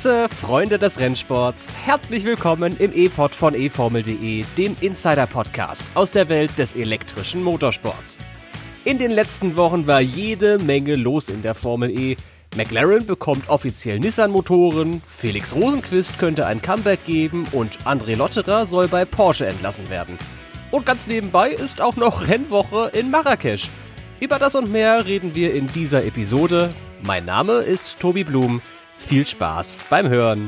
Grüße, Freunde des Rennsports. Herzlich willkommen im E-Pod von eFormel.de, dem Insider-Podcast aus der Welt des elektrischen Motorsports. In den letzten Wochen war jede Menge los in der Formel E. McLaren bekommt offiziell Nissan-Motoren, Felix Rosenquist könnte ein Comeback geben und André Lotterer soll bei Porsche entlassen werden. Und ganz nebenbei ist auch noch Rennwoche in Marrakesch. Über das und mehr reden wir in dieser Episode. Mein Name ist Tobi Blum. Viel Spaß beim Hören.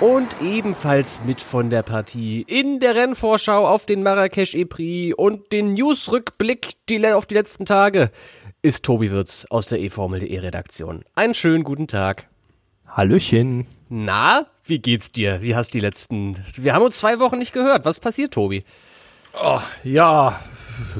Und ebenfalls mit von der Partie in der Rennvorschau auf den Marrakesch E-Prix und den News-Rückblick auf die letzten Tage ist Tobi Wirz aus der eFormel.de Redaktion. Einen schönen guten Tag. Hallöchen. Na, wie geht's dir? Wie hast die letzten. Wir haben uns zwei Wochen nicht gehört. Was passiert, Tobi? Oh, ja,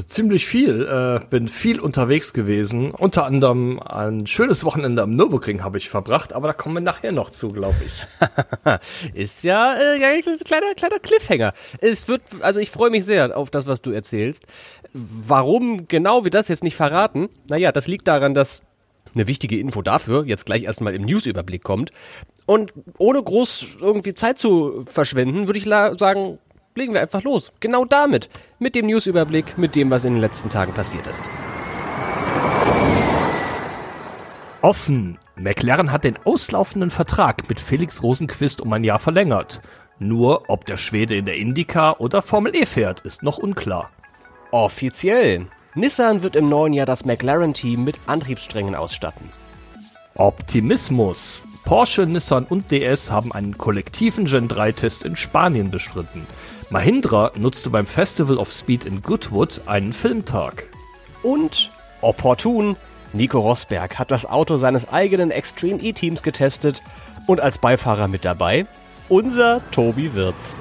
ziemlich viel. Äh, bin viel unterwegs gewesen. Unter anderem ein schönes Wochenende am Nürburgring habe ich verbracht, aber da kommen wir nachher noch zu, glaube ich. Ist ja, äh, ein kleiner, kleiner Cliffhanger. Es wird, also ich freue mich sehr auf das, was du erzählst. Warum genau wir das jetzt nicht verraten? Naja, das liegt daran, dass eine wichtige Info dafür jetzt gleich erstmal im Newsüberblick kommt. Und ohne groß irgendwie Zeit zu verschwenden, würde ich sagen, legen wir einfach los. Genau damit. Mit dem Newsüberblick, mit dem, was in den letzten Tagen passiert ist. Offen. McLaren hat den auslaufenden Vertrag mit Felix Rosenquist um ein Jahr verlängert. Nur ob der Schwede in der IndyCar oder Formel E fährt, ist noch unklar. Offiziell. Nissan wird im neuen Jahr das McLaren-Team mit Antriebssträngen ausstatten. Optimismus. Porsche, Nissan und DS haben einen kollektiven Gen 3-Test in Spanien bestritten. Mahindra nutzte beim Festival of Speed in Goodwood einen Filmtag. Und opportun, Nico Rosberg hat das Auto seines eigenen Extreme E-Teams getestet und als Beifahrer mit dabei unser Tobi Wirz.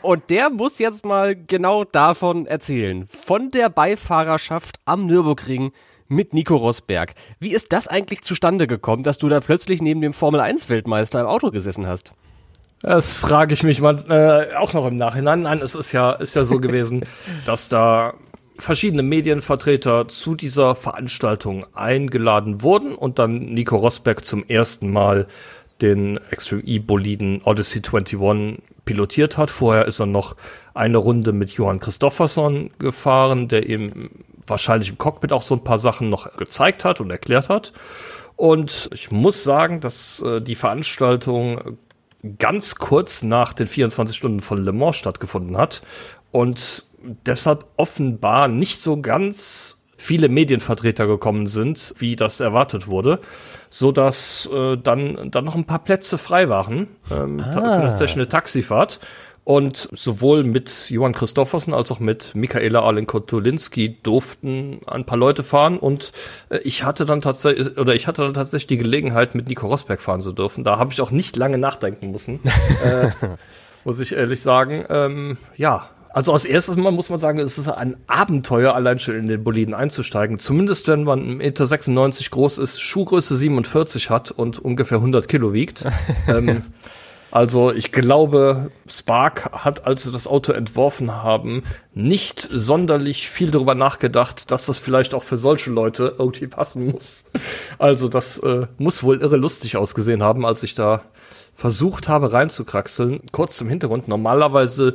Und der muss jetzt mal genau davon erzählen. Von der Beifahrerschaft am Nürburgring mit Nico Rosberg. Wie ist das eigentlich zustande gekommen, dass du da plötzlich neben dem Formel 1 Weltmeister im Auto gesessen hast? Das frage ich mich mal äh, auch noch im Nachhinein. Nein, es ist ja, ist ja so gewesen, dass da verschiedene Medienvertreter zu dieser Veranstaltung eingeladen wurden und dann Nico Rosberg zum ersten Mal den Extreme E-Boliden Odyssey 21 pilotiert hat. Vorher ist er noch eine Runde mit Johann Christofferson gefahren, der ihm wahrscheinlich im Cockpit auch so ein paar Sachen noch gezeigt hat und erklärt hat. Und ich muss sagen, dass äh, die Veranstaltung ganz kurz nach den 24 Stunden von Le Mans stattgefunden hat und deshalb offenbar nicht so ganz viele Medienvertreter gekommen sind, wie das erwartet wurde, so dass äh, dann dann noch ein paar Plätze frei waren ähm, ah. für tatsächlich eine Taxifahrt. Und sowohl mit Johann Christoffersen als auch mit Michaela Alenko-Tolinski durften ein paar Leute fahren und äh, ich hatte dann tatsächlich oder ich hatte dann tatsächlich die Gelegenheit, mit Nico Rosberg fahren zu dürfen. Da habe ich auch nicht lange nachdenken müssen, äh, muss ich ehrlich sagen. Ähm, ja, also als erstes Mal muss man sagen, es ist ein Abenteuer, allein schon in den Boliden einzusteigen. Zumindest wenn man 1,96 Meter groß ist, Schuhgröße 47 hat und ungefähr 100 Kilo wiegt. ähm, also ich glaube, Spark hat, als sie das Auto entworfen haben, nicht sonderlich viel darüber nachgedacht, dass das vielleicht auch für solche Leute irgendwie passen muss. Also das äh, muss wohl irre lustig ausgesehen haben, als ich da versucht habe reinzukraxeln. Kurz zum Hintergrund. Normalerweise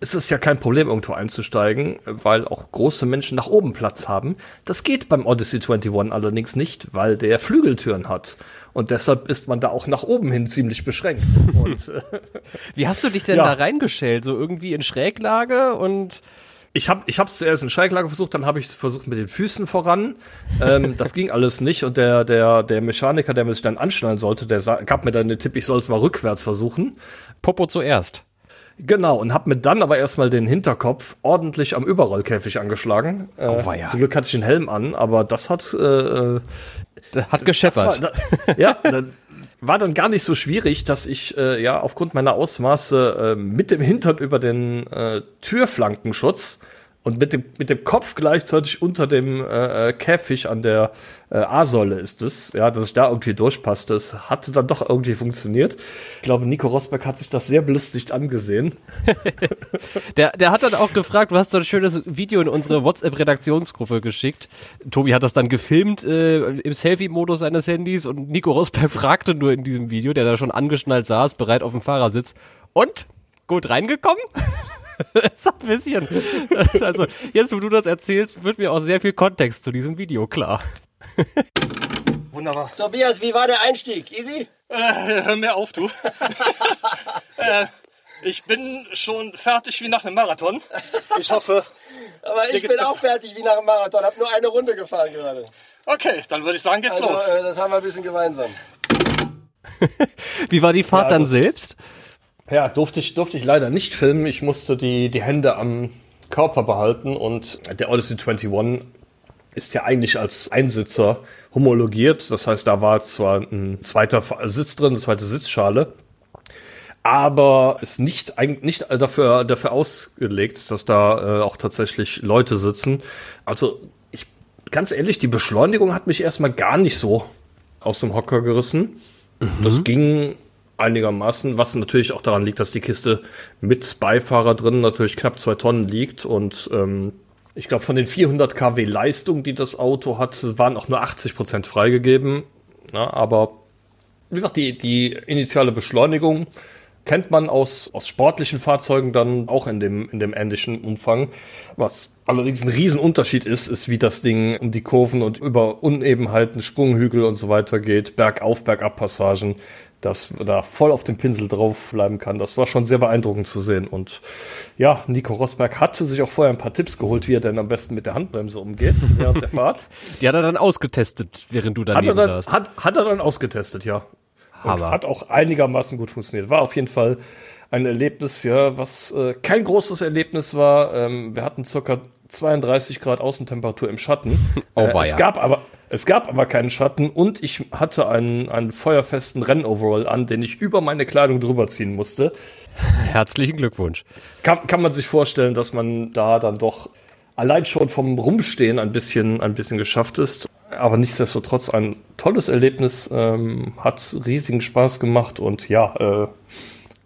ist es ja kein Problem, irgendwo einzusteigen, weil auch große Menschen nach oben Platz haben. Das geht beim Odyssey 21 allerdings nicht, weil der Flügeltüren hat. Und deshalb ist man da auch nach oben hin ziemlich beschränkt. Und, äh, Wie hast du dich denn ja. da reingestellt? So irgendwie in Schräglage und ich habe ich hab's zuerst in Schräglage versucht, dann habe ich es versucht mit den Füßen voran. Ähm, das ging alles nicht und der der der Mechaniker, der mich dann anschnallen sollte, der gab mir dann den Tipp, ich soll es mal rückwärts versuchen. Popo zuerst. Genau, und hab mir dann aber erstmal den Hinterkopf ordentlich am Überrollkäfig angeschlagen. Äh, oh, ja. Zum Glück hatte ich den Helm an, aber das hat äh, das hat gescheppert. War, da, ja, dann war dann gar nicht so schwierig, dass ich äh, ja aufgrund meiner Ausmaße äh, mit dem Hintern über den äh, Türflankenschutz und mit dem, mit dem Kopf gleichzeitig unter dem äh, äh Käfig an der äh, A-Säule ist es, ja, dass ich da irgendwie durchpasste. Das hatte dann doch irgendwie funktioniert. Ich glaube, Nico Rosberg hat sich das sehr belustigt angesehen. der, der hat dann auch gefragt, du hast so ein schönes Video in unsere WhatsApp-Redaktionsgruppe geschickt. Tobi hat das dann gefilmt äh, im Selfie-Modus seines Handys und Nico Rosberg fragte nur in diesem Video, der da schon angeschnallt saß, bereit auf dem Fahrersitz. Und? Gut reingekommen? ist ein bisschen. Also, jetzt, wo du das erzählst, wird mir auch sehr viel Kontext zu diesem Video klar. Wunderbar. Tobias, wie war der Einstieg? Easy? Äh, hör mir auf, du. äh, ich bin schon fertig wie nach einem Marathon. Ich hoffe. Aber ich bin auch fertig wie nach einem Marathon. Hab nur eine Runde gefahren gerade. Okay, dann würde ich sagen, geht's also, los. Äh, das haben wir ein bisschen gemeinsam. wie war die Fahrt ja, dann selbst? Ja, durfte ich, durfte ich leider nicht filmen. Ich musste die, die Hände am Körper behalten und der Odyssey 21 ist ja eigentlich als Einsitzer homologiert. Das heißt, da war zwar ein zweiter Sitz drin, eine zweite Sitzschale, aber ist nicht, nicht dafür, dafür ausgelegt, dass da äh, auch tatsächlich Leute sitzen. Also, ich, ganz ehrlich, die Beschleunigung hat mich erstmal gar nicht so aus dem Hocker gerissen. Mhm. Das ging einigermaßen, was natürlich auch daran liegt, dass die Kiste mit Beifahrer drin natürlich knapp zwei Tonnen liegt und ähm, ich glaube, von den 400 kW Leistung, die das Auto hat, waren auch nur 80 Prozent freigegeben. Ja, aber wie gesagt, die, die initiale Beschleunigung kennt man aus, aus sportlichen Fahrzeugen dann auch in dem, in dem ähnlichen Umfang. Was allerdings ein Riesenunterschied ist, ist, wie das Ding um die Kurven und über Unebenheiten, Sprunghügel und so weiter geht, Bergauf, Bergab-Passagen dass da voll auf dem Pinsel drauf bleiben kann. Das war schon sehr beeindruckend zu sehen. Und ja, Nico Rosberg hatte sich auch vorher ein paar Tipps geholt, wie er denn am besten mit der Handbremse umgeht während der Fahrt. Die hat er dann ausgetestet, während du daneben hat dann, saßt. Hat, hat er dann ausgetestet, ja. Aber. hat auch einigermaßen gut funktioniert. War auf jeden Fall ein Erlebnis, ja, was äh, kein großes Erlebnis war. Ähm, wir hatten circa 32 Grad Außentemperatur im Schatten. Oh, äh, es gab aber es gab aber keinen Schatten und ich hatte einen, einen feuerfesten Rennoverall an, den ich über meine Kleidung drüber ziehen musste. Herzlichen Glückwunsch. Kann, kann man sich vorstellen, dass man da dann doch allein schon vom Rumstehen ein bisschen, ein bisschen geschafft ist. Aber nichtsdestotrotz ein tolles Erlebnis, ähm, hat riesigen Spaß gemacht und ja, äh,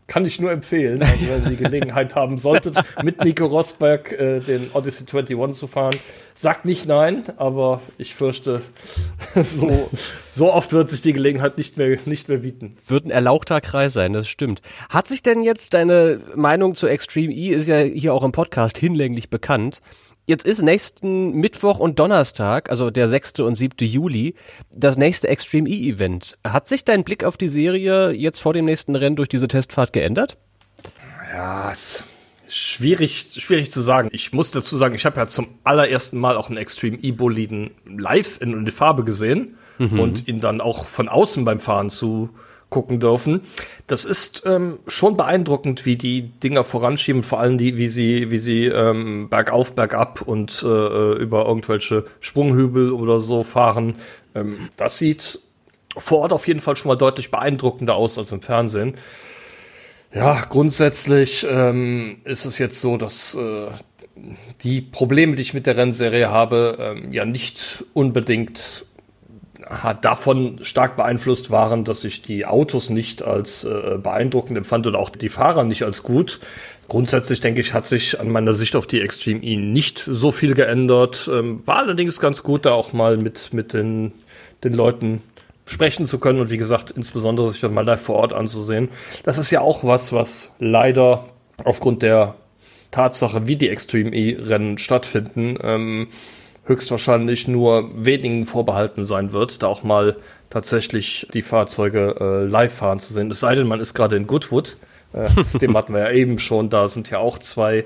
kann ich nur empfehlen, also wenn ihr die Gelegenheit haben solltet, mit Nico Rosberg äh, den Odyssey 21 zu fahren. Sagt nicht nein, aber ich fürchte, so, so oft wird sich die Gelegenheit nicht mehr, nicht mehr bieten. Wird ein erlauchter Kreis sein, das stimmt. Hat sich denn jetzt deine Meinung zu Extreme E, ist ja hier auch im Podcast hinlänglich bekannt, Jetzt ist nächsten Mittwoch und Donnerstag, also der 6. und 7. Juli, das nächste Extreme E-Event. Hat sich dein Blick auf die Serie jetzt vor dem nächsten Rennen durch diese Testfahrt geändert? Ja, es schwierig, schwierig zu sagen. Ich muss dazu sagen, ich habe ja zum allerersten Mal auch einen Extreme E-Boliden live in, in die Farbe gesehen mhm. und ihn dann auch von außen beim Fahren zu gucken dürfen. Das ist ähm, schon beeindruckend, wie die Dinger voranschieben, vor allem die, wie sie, wie sie ähm, bergauf, bergab und äh, äh, über irgendwelche Sprunghügel oder so fahren. Ähm, das sieht vor Ort auf jeden Fall schon mal deutlich beeindruckender aus als im Fernsehen. Ja, grundsätzlich ähm, ist es jetzt so, dass äh, die Probleme, die ich mit der Rennserie habe, ähm, ja nicht unbedingt davon stark beeinflusst waren, dass ich die Autos nicht als äh, beeindruckend empfand und auch die Fahrer nicht als gut. Grundsätzlich denke ich, hat sich an meiner Sicht auf die Extreme E nicht so viel geändert. Ähm, war allerdings ganz gut, da auch mal mit, mit den, den Leuten sprechen zu können und wie gesagt, insbesondere sich dann mal live vor Ort anzusehen. Das ist ja auch was, was leider aufgrund der Tatsache, wie die Extreme E-Rennen stattfinden, ähm, höchstwahrscheinlich nur wenigen vorbehalten sein wird, da auch mal tatsächlich die Fahrzeuge äh, live fahren zu sehen. Es sei denn, man ist gerade in Goodwood. Äh, dem hatten wir ja eben schon. Da sind ja auch zwei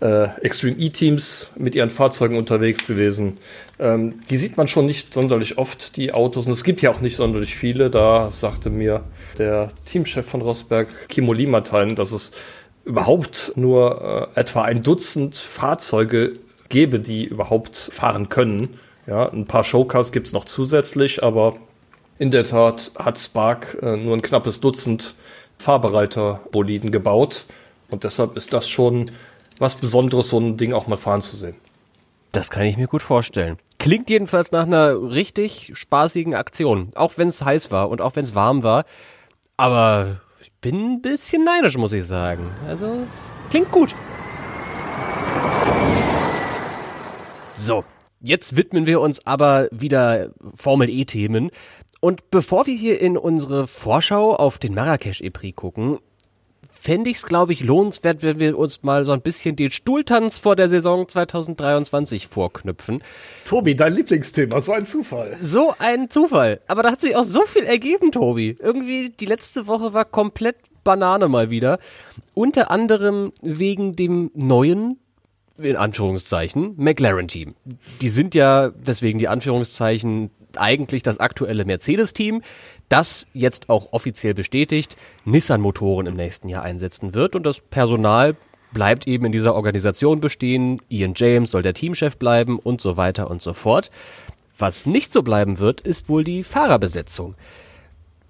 äh, Extreme E-Teams mit ihren Fahrzeugen unterwegs gewesen. Ähm, die sieht man schon nicht sonderlich oft, die Autos. Und es gibt ja auch nicht sonderlich viele. Da sagte mir der Teamchef von Rosberg, Kimo Limatein, dass es überhaupt nur äh, etwa ein Dutzend Fahrzeuge gäbe, die überhaupt fahren können. Ja, ein paar Showcars gibt es noch zusätzlich, aber in der Tat hat Spark äh, nur ein knappes Dutzend Fahrbereiter Boliden gebaut. Und deshalb ist das schon was Besonderes, so ein Ding auch mal fahren zu sehen. Das kann ich mir gut vorstellen. Klingt jedenfalls nach einer richtig spaßigen Aktion. Auch wenn es heiß war und auch wenn es warm war. Aber ich bin ein bisschen neidisch, muss ich sagen. Also, klingt gut. So, jetzt widmen wir uns aber wieder Formel E-Themen. Und bevor wir hier in unsere Vorschau auf den Marrakesch-E-Prix gucken, fände ich es, glaube ich, lohnenswert, wenn wir uns mal so ein bisschen den Stuhltanz vor der Saison 2023 vorknüpfen. Tobi, dein Lieblingsthema, so ein Zufall. So ein Zufall. Aber da hat sich auch so viel ergeben, Tobi. Irgendwie, die letzte Woche war komplett Banane mal wieder. Unter anderem wegen dem neuen in Anführungszeichen, McLaren-Team. Die sind ja, deswegen die Anführungszeichen, eigentlich das aktuelle Mercedes-Team, das jetzt auch offiziell bestätigt, Nissan-Motoren im nächsten Jahr einsetzen wird und das Personal bleibt eben in dieser Organisation bestehen. Ian James soll der Teamchef bleiben und so weiter und so fort. Was nicht so bleiben wird, ist wohl die Fahrerbesetzung.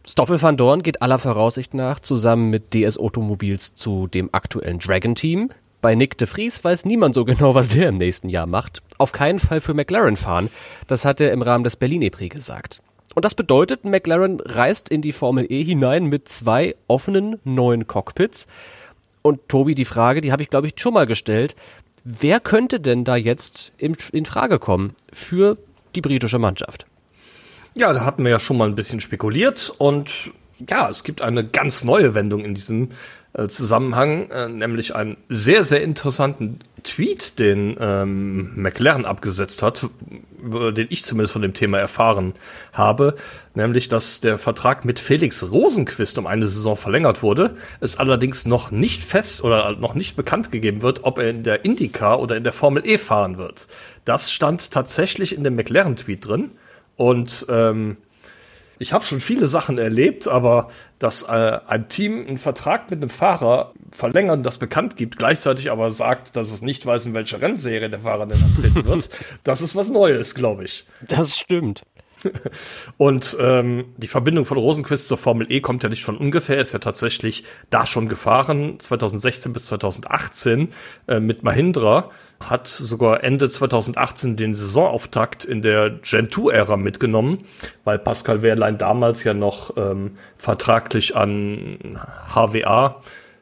Stoffel van Dorn geht aller Voraussicht nach zusammen mit DS Automobils zu dem aktuellen Dragon Team. Bei Nick de Vries weiß niemand so genau, was der im nächsten Jahr macht. Auf keinen Fall für McLaren fahren. Das hat er im Rahmen des Berlin E-Prix gesagt. Und das bedeutet, McLaren reist in die Formel E hinein mit zwei offenen neuen Cockpits. Und Tobi, die Frage, die habe ich glaube ich schon mal gestellt. Wer könnte denn da jetzt in, Frage kommen für die britische Mannschaft? Ja, da hatten wir ja schon mal ein bisschen spekuliert und ja, es gibt eine ganz neue Wendung in diesem äh, Zusammenhang, äh, nämlich einen sehr, sehr interessanten Tweet, den ähm, McLaren abgesetzt hat, den ich zumindest von dem Thema erfahren habe, nämlich, dass der Vertrag mit Felix Rosenquist um eine Saison verlängert wurde, es allerdings noch nicht fest oder noch nicht bekannt gegeben wird, ob er in der IndyCar oder in der Formel E fahren wird. Das stand tatsächlich in dem McLaren-Tweet drin und ähm, ich habe schon viele Sachen erlebt, aber dass äh, ein Team einen Vertrag mit einem Fahrer verlängern, das bekannt gibt, gleichzeitig aber sagt, dass es nicht weiß, in welcher Rennserie der Fahrer denn antreten wird, das ist was Neues, glaube ich. Das stimmt. Und ähm, die Verbindung von Rosenquist zur Formel E kommt ja nicht von ungefähr, ist ja tatsächlich da schon gefahren, 2016 bis 2018 äh, mit Mahindra, hat sogar Ende 2018 den Saisonauftakt in der Gen 2-Ära mitgenommen, weil Pascal Wehrlein damals ja noch ähm, vertraglich an HWA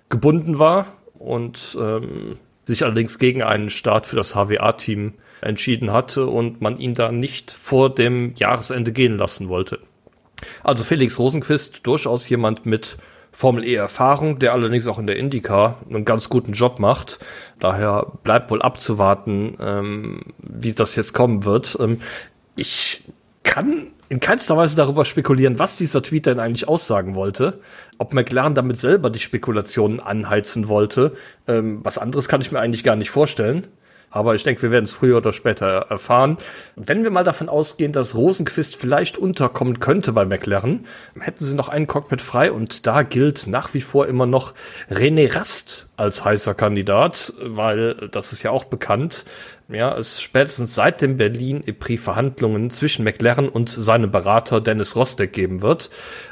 gebunden war und ähm, sich allerdings gegen einen Start für das HWA-Team entschieden hatte und man ihn da nicht vor dem Jahresende gehen lassen wollte. Also Felix Rosenquist durchaus jemand mit Formel E Erfahrung, der allerdings auch in der IndyCar einen ganz guten Job macht. Daher bleibt wohl abzuwarten, ähm, wie das jetzt kommen wird. Ähm, ich kann in keinster Weise darüber spekulieren, was dieser Tweet denn eigentlich aussagen wollte. Ob McLaren damit selber die Spekulationen anheizen wollte. Ähm, was anderes kann ich mir eigentlich gar nicht vorstellen. Aber ich denke, wir werden es früher oder später erfahren. Wenn wir mal davon ausgehen, dass Rosenquist vielleicht unterkommen könnte bei McLaren, hätten sie noch einen Cockpit frei und da gilt nach wie vor immer noch René Rast als heißer Kandidat, weil das ist ja auch bekannt. Ja, es spätestens seit dem Berlin EPRI Verhandlungen zwischen McLaren und seinem Berater Dennis Rostek geben wird.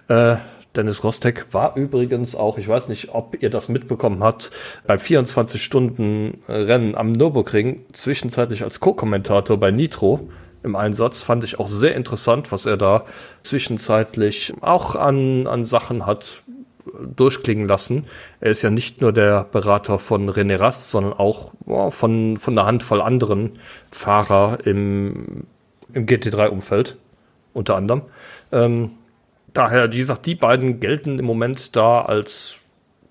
Äh, Dennis Rostek war übrigens auch, ich weiß nicht, ob ihr das mitbekommen habt, beim 24-Stunden-Rennen am Nürburgring zwischenzeitlich als Co-Kommentator bei Nitro im Einsatz. Fand ich auch sehr interessant, was er da zwischenzeitlich auch an, an Sachen hat durchklingen lassen. Er ist ja nicht nur der Berater von René Rast, sondern auch oh, von, von einer Handvoll anderen Fahrer im, im GT3-Umfeld, unter anderem. Ähm, daher, wie gesagt, die beiden gelten im Moment da als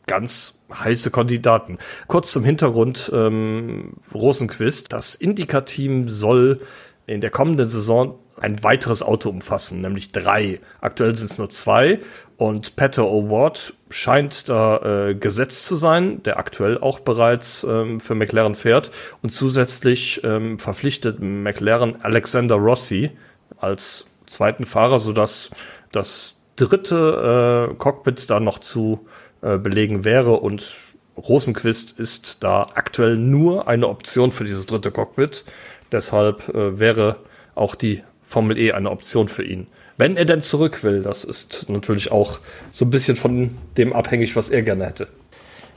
ganz heiße Kandidaten. Kurz zum Hintergrund, ähm, Rosenquist, das Indica-Team soll in der kommenden Saison ein weiteres Auto umfassen, nämlich drei. Aktuell sind es nur zwei und Peter O'Ward scheint da äh, gesetzt zu sein, der aktuell auch bereits ähm, für McLaren fährt und zusätzlich ähm, verpflichtet McLaren Alexander Rossi als zweiten Fahrer, sodass das dritte äh, Cockpit da noch zu äh, belegen wäre und Rosenquist ist da aktuell nur eine Option für dieses dritte Cockpit. Deshalb äh, wäre auch die Formel E eine Option für ihn. Wenn er denn zurück will, das ist natürlich auch so ein bisschen von dem abhängig, was er gerne hätte.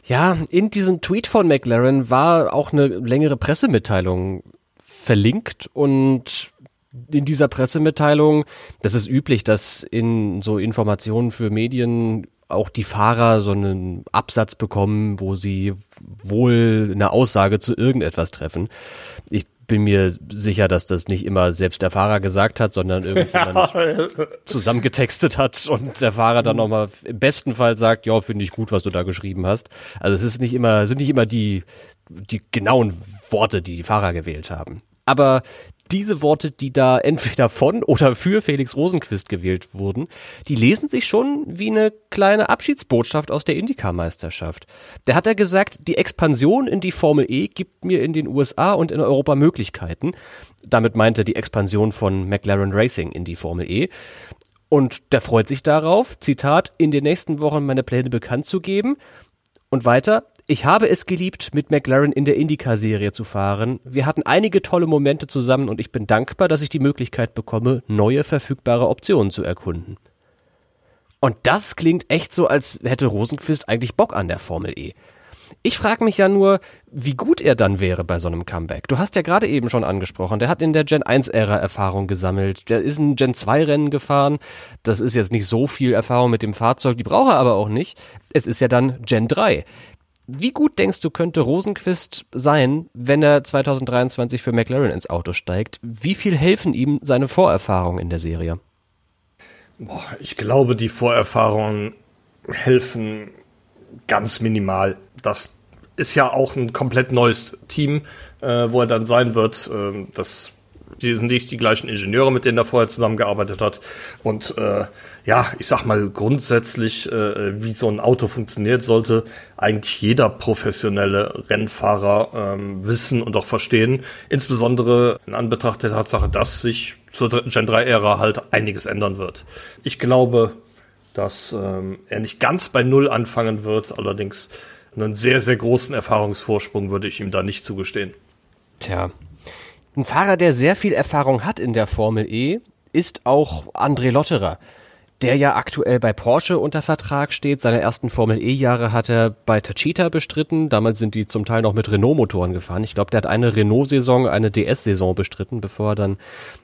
Ja, in diesem Tweet von McLaren war auch eine längere Pressemitteilung verlinkt und in dieser Pressemitteilung, das ist üblich, dass in so Informationen für Medien auch die Fahrer so einen Absatz bekommen, wo sie wohl eine Aussage zu irgendetwas treffen. Ich bin mir sicher, dass das nicht immer selbst der Fahrer gesagt hat, sondern irgendjemand ja. zusammengetextet hat und der Fahrer dann nochmal im besten Fall sagt, ja, finde ich gut, was du da geschrieben hast. Also es ist nicht immer, sind nicht immer die, die genauen Worte, die die Fahrer gewählt haben. Aber diese Worte, die da entweder von oder für Felix Rosenquist gewählt wurden, die lesen sich schon wie eine kleine Abschiedsbotschaft aus der IndyCar-Meisterschaft. Der hat ja gesagt, die Expansion in die Formel E gibt mir in den USA und in Europa Möglichkeiten. Damit meinte die Expansion von McLaren Racing in die Formel E. Und der freut sich darauf, Zitat, in den nächsten Wochen meine Pläne bekannt zu geben. Und weiter, ich habe es geliebt, mit McLaren in der IndyCar-Serie zu fahren. Wir hatten einige tolle Momente zusammen und ich bin dankbar, dass ich die Möglichkeit bekomme, neue verfügbare Optionen zu erkunden. Und das klingt echt so, als hätte Rosenquist eigentlich Bock an der Formel E. Ich frage mich ja nur, wie gut er dann wäre bei so einem Comeback. Du hast ja gerade eben schon angesprochen, der hat in der Gen 1-Ära Erfahrung gesammelt. Der ist ein Gen 2-Rennen gefahren. Das ist jetzt nicht so viel Erfahrung mit dem Fahrzeug, die braucht er aber auch nicht. Es ist ja dann Gen 3. Wie gut denkst du, könnte Rosenquist sein, wenn er 2023 für McLaren ins Auto steigt? Wie viel helfen ihm seine Vorerfahrungen in der Serie? Boah, ich glaube, die Vorerfahrungen helfen ganz minimal. Das ist ja auch ein komplett neues Team, äh, wo er dann sein wird. Äh, das die sind nicht die gleichen Ingenieure, mit denen er vorher zusammengearbeitet hat. Und äh, ja, ich sag mal grundsätzlich, äh, wie so ein Auto funktioniert, sollte eigentlich jeder professionelle Rennfahrer ähm, wissen und auch verstehen. Insbesondere in Anbetracht der Tatsache, dass sich zur Gen 3-Ära halt einiges ändern wird. Ich glaube, dass ähm, er nicht ganz bei Null anfangen wird, allerdings einen sehr, sehr großen Erfahrungsvorsprung würde ich ihm da nicht zugestehen. Tja, ein Fahrer, der sehr viel Erfahrung hat in der Formel E, ist auch André Lotterer, der ja aktuell bei Porsche unter Vertrag steht. Seine ersten Formel E-Jahre hat er bei Tachita bestritten. Damals sind die zum Teil noch mit Renault-Motoren gefahren. Ich glaube, der hat eine Renault-Saison, eine DS-Saison bestritten, bevor er dann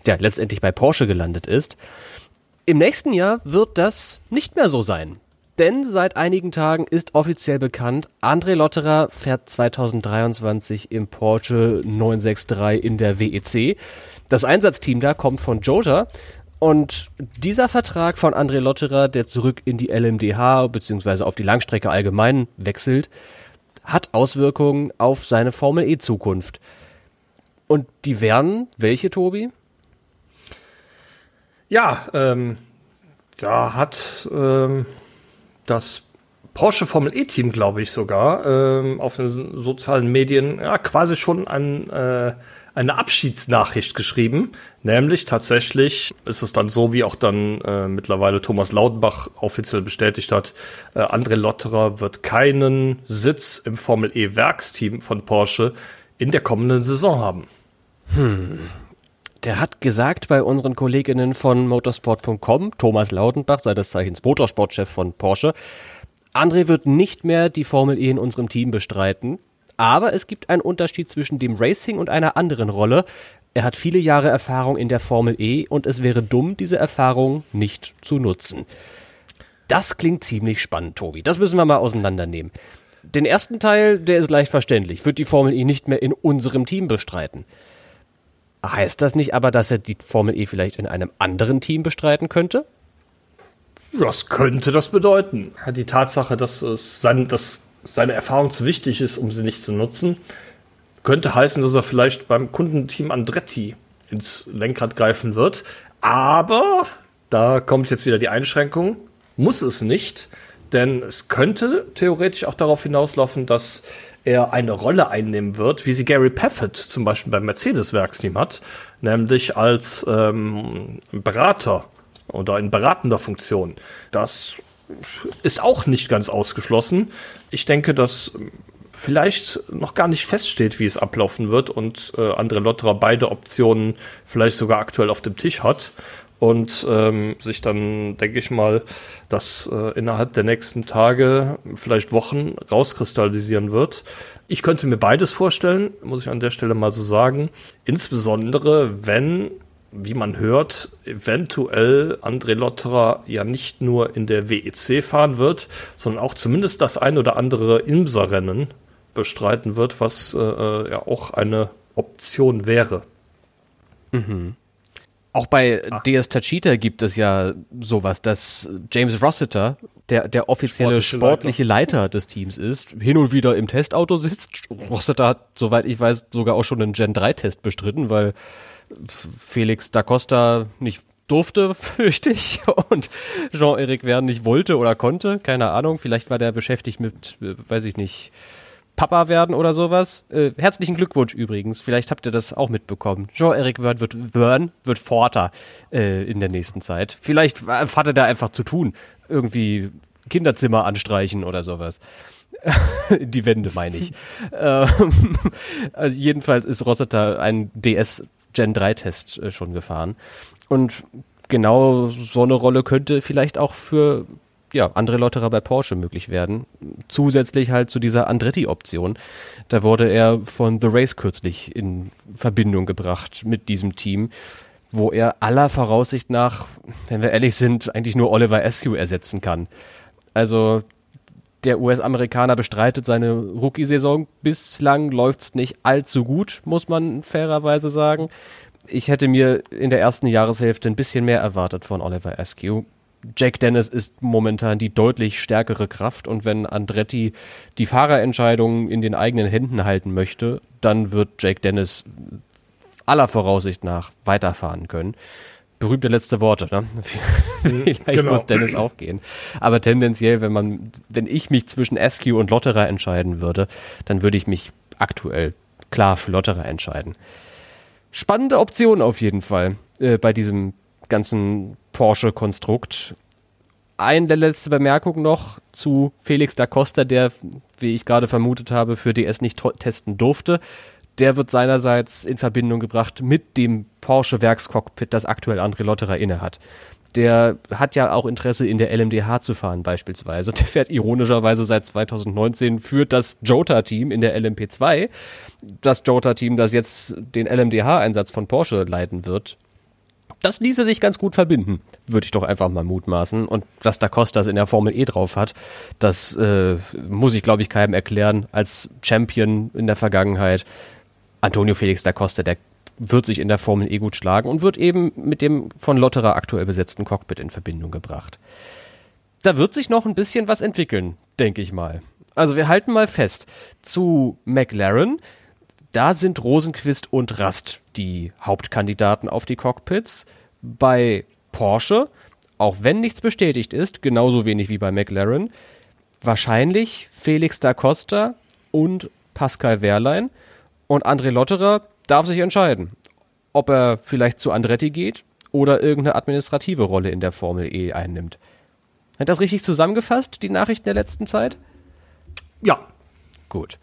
ja, letztendlich bei Porsche gelandet ist. Im nächsten Jahr wird das nicht mehr so sein. Denn seit einigen Tagen ist offiziell bekannt, André Lotterer fährt 2023 im Porsche 963 in der WEC. Das Einsatzteam da kommt von Jota und dieser Vertrag von André Lotterer, der zurück in die LMDH bzw. auf die Langstrecke allgemein wechselt, hat Auswirkungen auf seine Formel E Zukunft. Und die wären welche, Tobi? Ja, ähm, da hat ähm, das Porsche Formel E-Team, glaube ich sogar, ähm, auf den sozialen Medien ja, quasi schon ein, äh, eine Abschiedsnachricht geschrieben. Nämlich tatsächlich ist es dann so, wie auch dann äh, mittlerweile Thomas Lautenbach offiziell bestätigt hat, äh, André Lotterer wird keinen Sitz im Formel E-Werksteam von Porsche in der kommenden Saison haben. Hm. Der hat gesagt bei unseren Kolleginnen von motorsport.com, Thomas Lautenbach, sei das Zeichens Motorsportchef von Porsche, André wird nicht mehr die Formel E in unserem Team bestreiten. Aber es gibt einen Unterschied zwischen dem Racing und einer anderen Rolle. Er hat viele Jahre Erfahrung in der Formel E und es wäre dumm, diese Erfahrung nicht zu nutzen. Das klingt ziemlich spannend, Tobi. Das müssen wir mal auseinandernehmen. Den ersten Teil, der ist leicht verständlich, wird die Formel E nicht mehr in unserem Team bestreiten. Heißt das nicht aber, dass er die Formel E vielleicht in einem anderen Team bestreiten könnte? Das könnte das bedeuten. Die Tatsache, dass, es sein, dass seine Erfahrung zu wichtig ist, um sie nicht zu nutzen, könnte heißen, dass er vielleicht beim Kundenteam Andretti ins Lenkrad greifen wird. Aber da kommt jetzt wieder die Einschränkung. Muss es nicht, denn es könnte theoretisch auch darauf hinauslaufen, dass er eine Rolle einnehmen wird, wie sie Gary Paffett zum Beispiel beim Mercedes-Werksteam hat, nämlich als ähm, Berater oder in beratender Funktion. Das ist auch nicht ganz ausgeschlossen. Ich denke, dass vielleicht noch gar nicht feststeht, wie es ablaufen wird und äh, André Lotterer beide Optionen vielleicht sogar aktuell auf dem Tisch hat. Und ähm, sich dann, denke ich mal, das äh, innerhalb der nächsten Tage, vielleicht Wochen rauskristallisieren wird. Ich könnte mir beides vorstellen, muss ich an der Stelle mal so sagen. Insbesondere, wenn, wie man hört, eventuell André Lotterer ja nicht nur in der WEC fahren wird, sondern auch zumindest das ein oder andere Imsa-Rennen bestreiten wird, was äh, äh ja auch eine Option wäre. Mhm. Auch bei ah. DS Tachita gibt es ja sowas, dass James Rossiter, der, der offizielle sportliche, sportliche Leiter. Leiter. des Teams ist, hin und wieder im Testauto sitzt. Rossiter hat, soweit ich weiß, sogar auch schon einen Gen 3 Test bestritten, weil Felix da Costa nicht durfte, fürchte ich, und Jean-Eric Verne nicht wollte oder konnte, keine Ahnung, vielleicht war der beschäftigt mit, äh, weiß ich nicht, Papa werden oder sowas. Äh, herzlichen Glückwunsch übrigens. Vielleicht habt ihr das auch mitbekommen. Jean-Eric Wern wird, Wern wird Vater äh, in der nächsten Zeit. Vielleicht hat er da einfach zu tun. Irgendwie Kinderzimmer anstreichen oder sowas. Die Wände meine ich. ähm, also jedenfalls ist Rossiter einen DS Gen 3 Test äh, schon gefahren. Und genau so eine Rolle könnte vielleicht auch für ja, andere Lotterer bei Porsche möglich werden. Zusätzlich halt zu dieser Andretti-Option. Da wurde er von The Race kürzlich in Verbindung gebracht mit diesem Team, wo er aller Voraussicht nach, wenn wir ehrlich sind, eigentlich nur Oliver Askew ersetzen kann. Also der US-Amerikaner bestreitet seine Rookie-Saison. Bislang läuft's nicht allzu gut, muss man fairerweise sagen. Ich hätte mir in der ersten Jahreshälfte ein bisschen mehr erwartet von Oliver Askew. Jack Dennis ist momentan die deutlich stärkere Kraft und wenn Andretti die Fahrerentscheidungen in den eigenen Händen halten möchte, dann wird Jack Dennis aller Voraussicht nach weiterfahren können. Berühmte letzte Worte, ne? Vielleicht genau. muss Dennis auch gehen. Aber tendenziell, wenn man, wenn ich mich zwischen Askew und Lotterer entscheiden würde, dann würde ich mich aktuell klar für Lotterer entscheiden. Spannende Option auf jeden Fall äh, bei diesem ganzen Porsche-Konstrukt. Eine letzte Bemerkung noch zu Felix da Costa, der, wie ich gerade vermutet habe, für DS nicht testen durfte. Der wird seinerseits in Verbindung gebracht mit dem Porsche Werkscockpit, das aktuell André Lotterer innehat. Der hat ja auch Interesse in der LMDH zu fahren beispielsweise. Der fährt ironischerweise seit 2019 für das Jota-Team in der LMP2. Das Jota-Team, das jetzt den LMDH-Einsatz von Porsche leiten wird das ließe sich ganz gut verbinden, würde ich doch einfach mal mutmaßen. Und dass Da Costa das in der Formel E drauf hat, das äh, muss ich, glaube ich, keinem erklären. Als Champion in der Vergangenheit, Antonio Felix da Costa, der wird sich in der Formel E gut schlagen und wird eben mit dem von Lotterer aktuell besetzten Cockpit in Verbindung gebracht. Da wird sich noch ein bisschen was entwickeln, denke ich mal. Also wir halten mal fest, zu McLaren da sind Rosenquist und Rast die Hauptkandidaten auf die Cockpits. Bei Porsche, auch wenn nichts bestätigt ist, genauso wenig wie bei McLaren, wahrscheinlich Felix da Costa und Pascal Wehrlein. Und André Lotterer darf sich entscheiden, ob er vielleicht zu Andretti geht oder irgendeine administrative Rolle in der Formel E einnimmt. Hat das richtig zusammengefasst, die Nachrichten der letzten Zeit? Ja. Gut.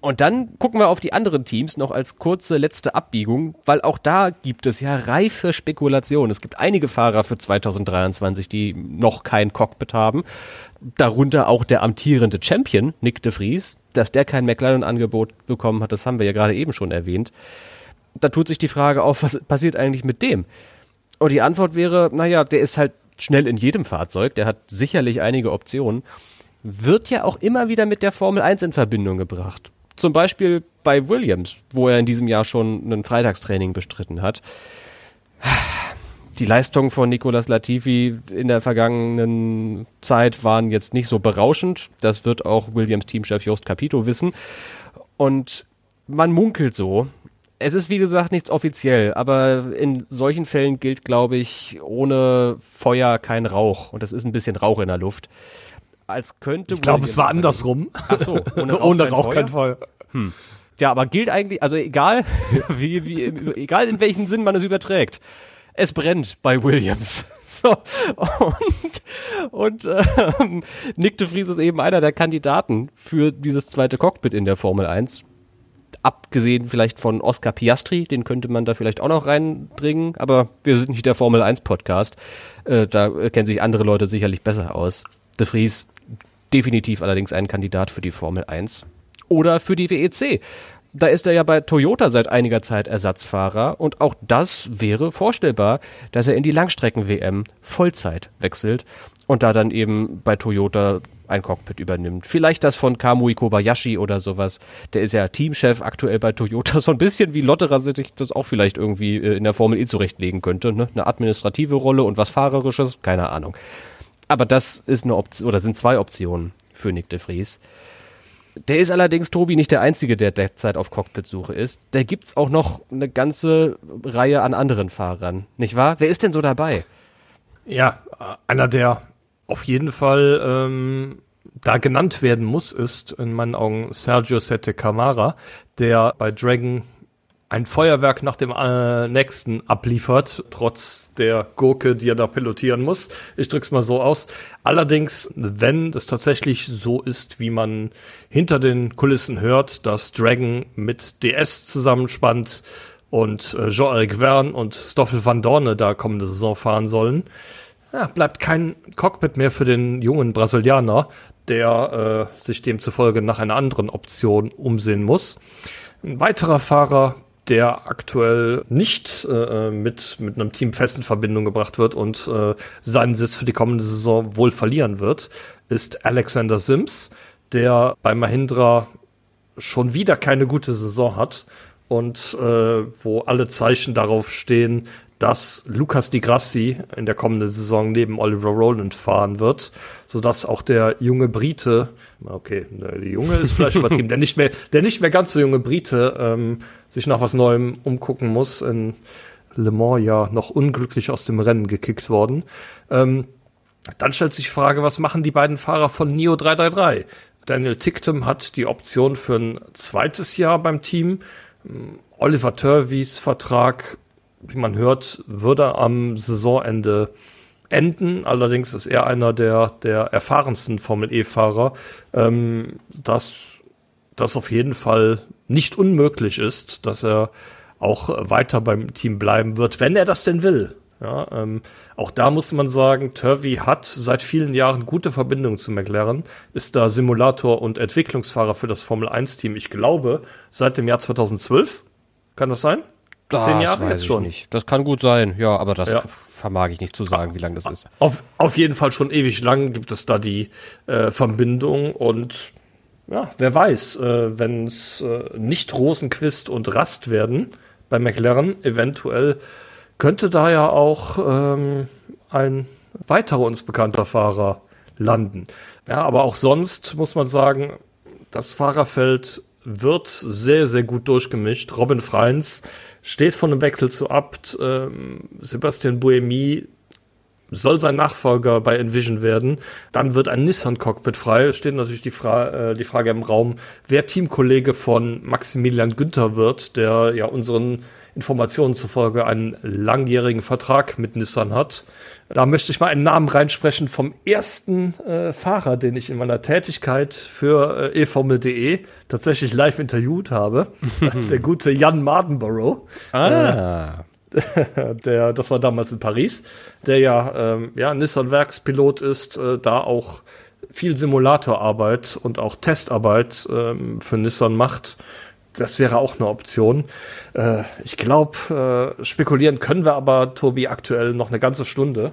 Und dann gucken wir auf die anderen Teams noch als kurze letzte Abbiegung, weil auch da gibt es ja reife Spekulationen. Es gibt einige Fahrer für 2023, die noch kein Cockpit haben. Darunter auch der amtierende Champion, Nick de Vries. Dass der kein McLaren-Angebot bekommen hat, das haben wir ja gerade eben schon erwähnt. Da tut sich die Frage auf, was passiert eigentlich mit dem? Und die Antwort wäre, naja, der ist halt schnell in jedem Fahrzeug, der hat sicherlich einige Optionen, wird ja auch immer wieder mit der Formel 1 in Verbindung gebracht zum Beispiel bei Williams, wo er in diesem Jahr schon ein Freitagstraining bestritten hat. Die Leistungen von Nicolas Latifi in der vergangenen Zeit waren jetzt nicht so berauschend. Das wird auch Williams Teamchef Jost Capito wissen. Und man munkelt so. Es ist wie gesagt nichts offiziell, aber in solchen Fällen gilt, glaube ich, ohne Feuer kein Rauch. Und das ist ein bisschen Rauch in der Luft als könnte. Ich glaube, es war andersrum. Ach so, ohne Rauch, ohne kein, Rauch Feuer? kein Feuer. Hm. Ja, aber gilt eigentlich, also egal, wie, wie, egal in welchen Sinn man es überträgt. Es brennt bei Williams. So. Und, und ähm, Nick de Vries ist eben einer der Kandidaten für dieses zweite Cockpit in der Formel 1. abgesehen vielleicht von Oscar Piastri, den könnte man da vielleicht auch noch reindringen, aber wir sind nicht der Formel 1 Podcast. Äh, da kennen sich andere Leute sicherlich besser aus. De Vries definitiv allerdings ein Kandidat für die Formel 1 oder für die WEC. Da ist er ja bei Toyota seit einiger Zeit Ersatzfahrer und auch das wäre vorstellbar, dass er in die Langstrecken-WM Vollzeit wechselt und da dann eben bei Toyota ein Cockpit übernimmt. Vielleicht das von Kamui Kobayashi oder sowas. Der ist ja Teamchef aktuell bei Toyota. So ein bisschen wie Lotterer sich das auch vielleicht irgendwie äh, in der Formel E zurechtlegen könnte. Ne? Eine administrative Rolle und was Fahrerisches, keine Ahnung. Aber das ist eine Option, oder sind zwei Optionen für Nick de Vries. Der ist allerdings, Tobi, nicht der Einzige, der derzeit auf Cockpit-Suche ist. Da gibt's auch noch eine ganze Reihe an anderen Fahrern, nicht wahr? Wer ist denn so dabei? Ja, einer, der auf jeden Fall ähm, da genannt werden muss, ist in meinen Augen Sergio Sette Camara, der bei Dragon ein Feuerwerk nach dem äh, nächsten abliefert, trotz der Gurke, die er da pilotieren muss. Ich drück's mal so aus. Allerdings, wenn es tatsächlich so ist, wie man hinter den Kulissen hört, dass Dragon mit DS zusammenspannt und äh, Joel Gwern und Stoffel van Dorne da kommende Saison fahren sollen, ja, bleibt kein Cockpit mehr für den jungen Brasilianer, der äh, sich demzufolge nach einer anderen Option umsehen muss. Ein weiterer Fahrer, der aktuell nicht äh, mit, mit einem Team fest in Verbindung gebracht wird und äh, seinen Sitz für die kommende Saison wohl verlieren wird, ist Alexander Sims, der bei Mahindra schon wieder keine gute Saison hat und äh, wo alle Zeichen darauf stehen, dass Lucas Di Grassi in der kommenden Saison neben Oliver Rowland fahren wird, sodass auch der junge Brite, okay, der junge ist vielleicht übertrieben, der nicht mehr, der nicht mehr ganz so junge Brite ähm, sich nach was Neuem umgucken muss. In Le Mans ja noch unglücklich aus dem Rennen gekickt worden. Ähm, dann stellt sich die Frage, was machen die beiden Fahrer von Neo 333? Daniel Ticktum hat die Option für ein zweites Jahr beim Team. Oliver Turveys Vertrag wie man hört, würde am Saisonende enden. Allerdings ist er einer der, der erfahrensten Formel E-Fahrer, ähm, dass das auf jeden Fall nicht unmöglich ist, dass er auch weiter beim Team bleiben wird, wenn er das denn will. Ja, ähm, auch da muss man sagen, Turvey hat seit vielen Jahren gute Verbindungen zu McLaren, ist da Simulator und Entwicklungsfahrer für das Formel 1 Team. Ich glaube, seit dem Jahr 2012. Kann das sein? Das Zehn Jahre weiß jetzt schon. Ich nicht. Das kann gut sein, ja, aber das ja. Vermag ich nicht zu sagen, wie lang das ist. Auf, auf jeden Fall schon ewig lang gibt es da die äh, Verbindung und ja, wer weiß, äh, wenn es äh, nicht Rosenquist und Rast werden bei McLaren, eventuell könnte da ja auch ähm, ein weiterer uns bekannter Fahrer landen. Ja, aber auch sonst muss man sagen, das Fahrerfeld wird sehr, sehr gut durchgemischt. Robin Freins steht von einem Wechsel zu Abt. Ähm, Sebastian Buemi soll sein Nachfolger bei Envision werden. Dann wird ein Nissan-Cockpit frei. Steht natürlich die, Fra äh, die Frage im Raum, wer Teamkollege von Maximilian Günther wird, der ja unseren Informationen zufolge einen langjährigen Vertrag mit Nissan hat. Da möchte ich mal einen Namen reinsprechen vom ersten äh, Fahrer, den ich in meiner Tätigkeit für äh, eFormel.de tatsächlich live interviewt habe. der gute Jan Mardenborough. Ah. Äh, der, das war damals in Paris, der ja, ähm, ja Nissan-Werkspilot ist, äh, da auch viel Simulatorarbeit und auch Testarbeit ähm, für Nissan macht das wäre auch eine Option. Äh, ich glaube, äh, spekulieren können wir aber, Tobi, aktuell noch eine ganze Stunde.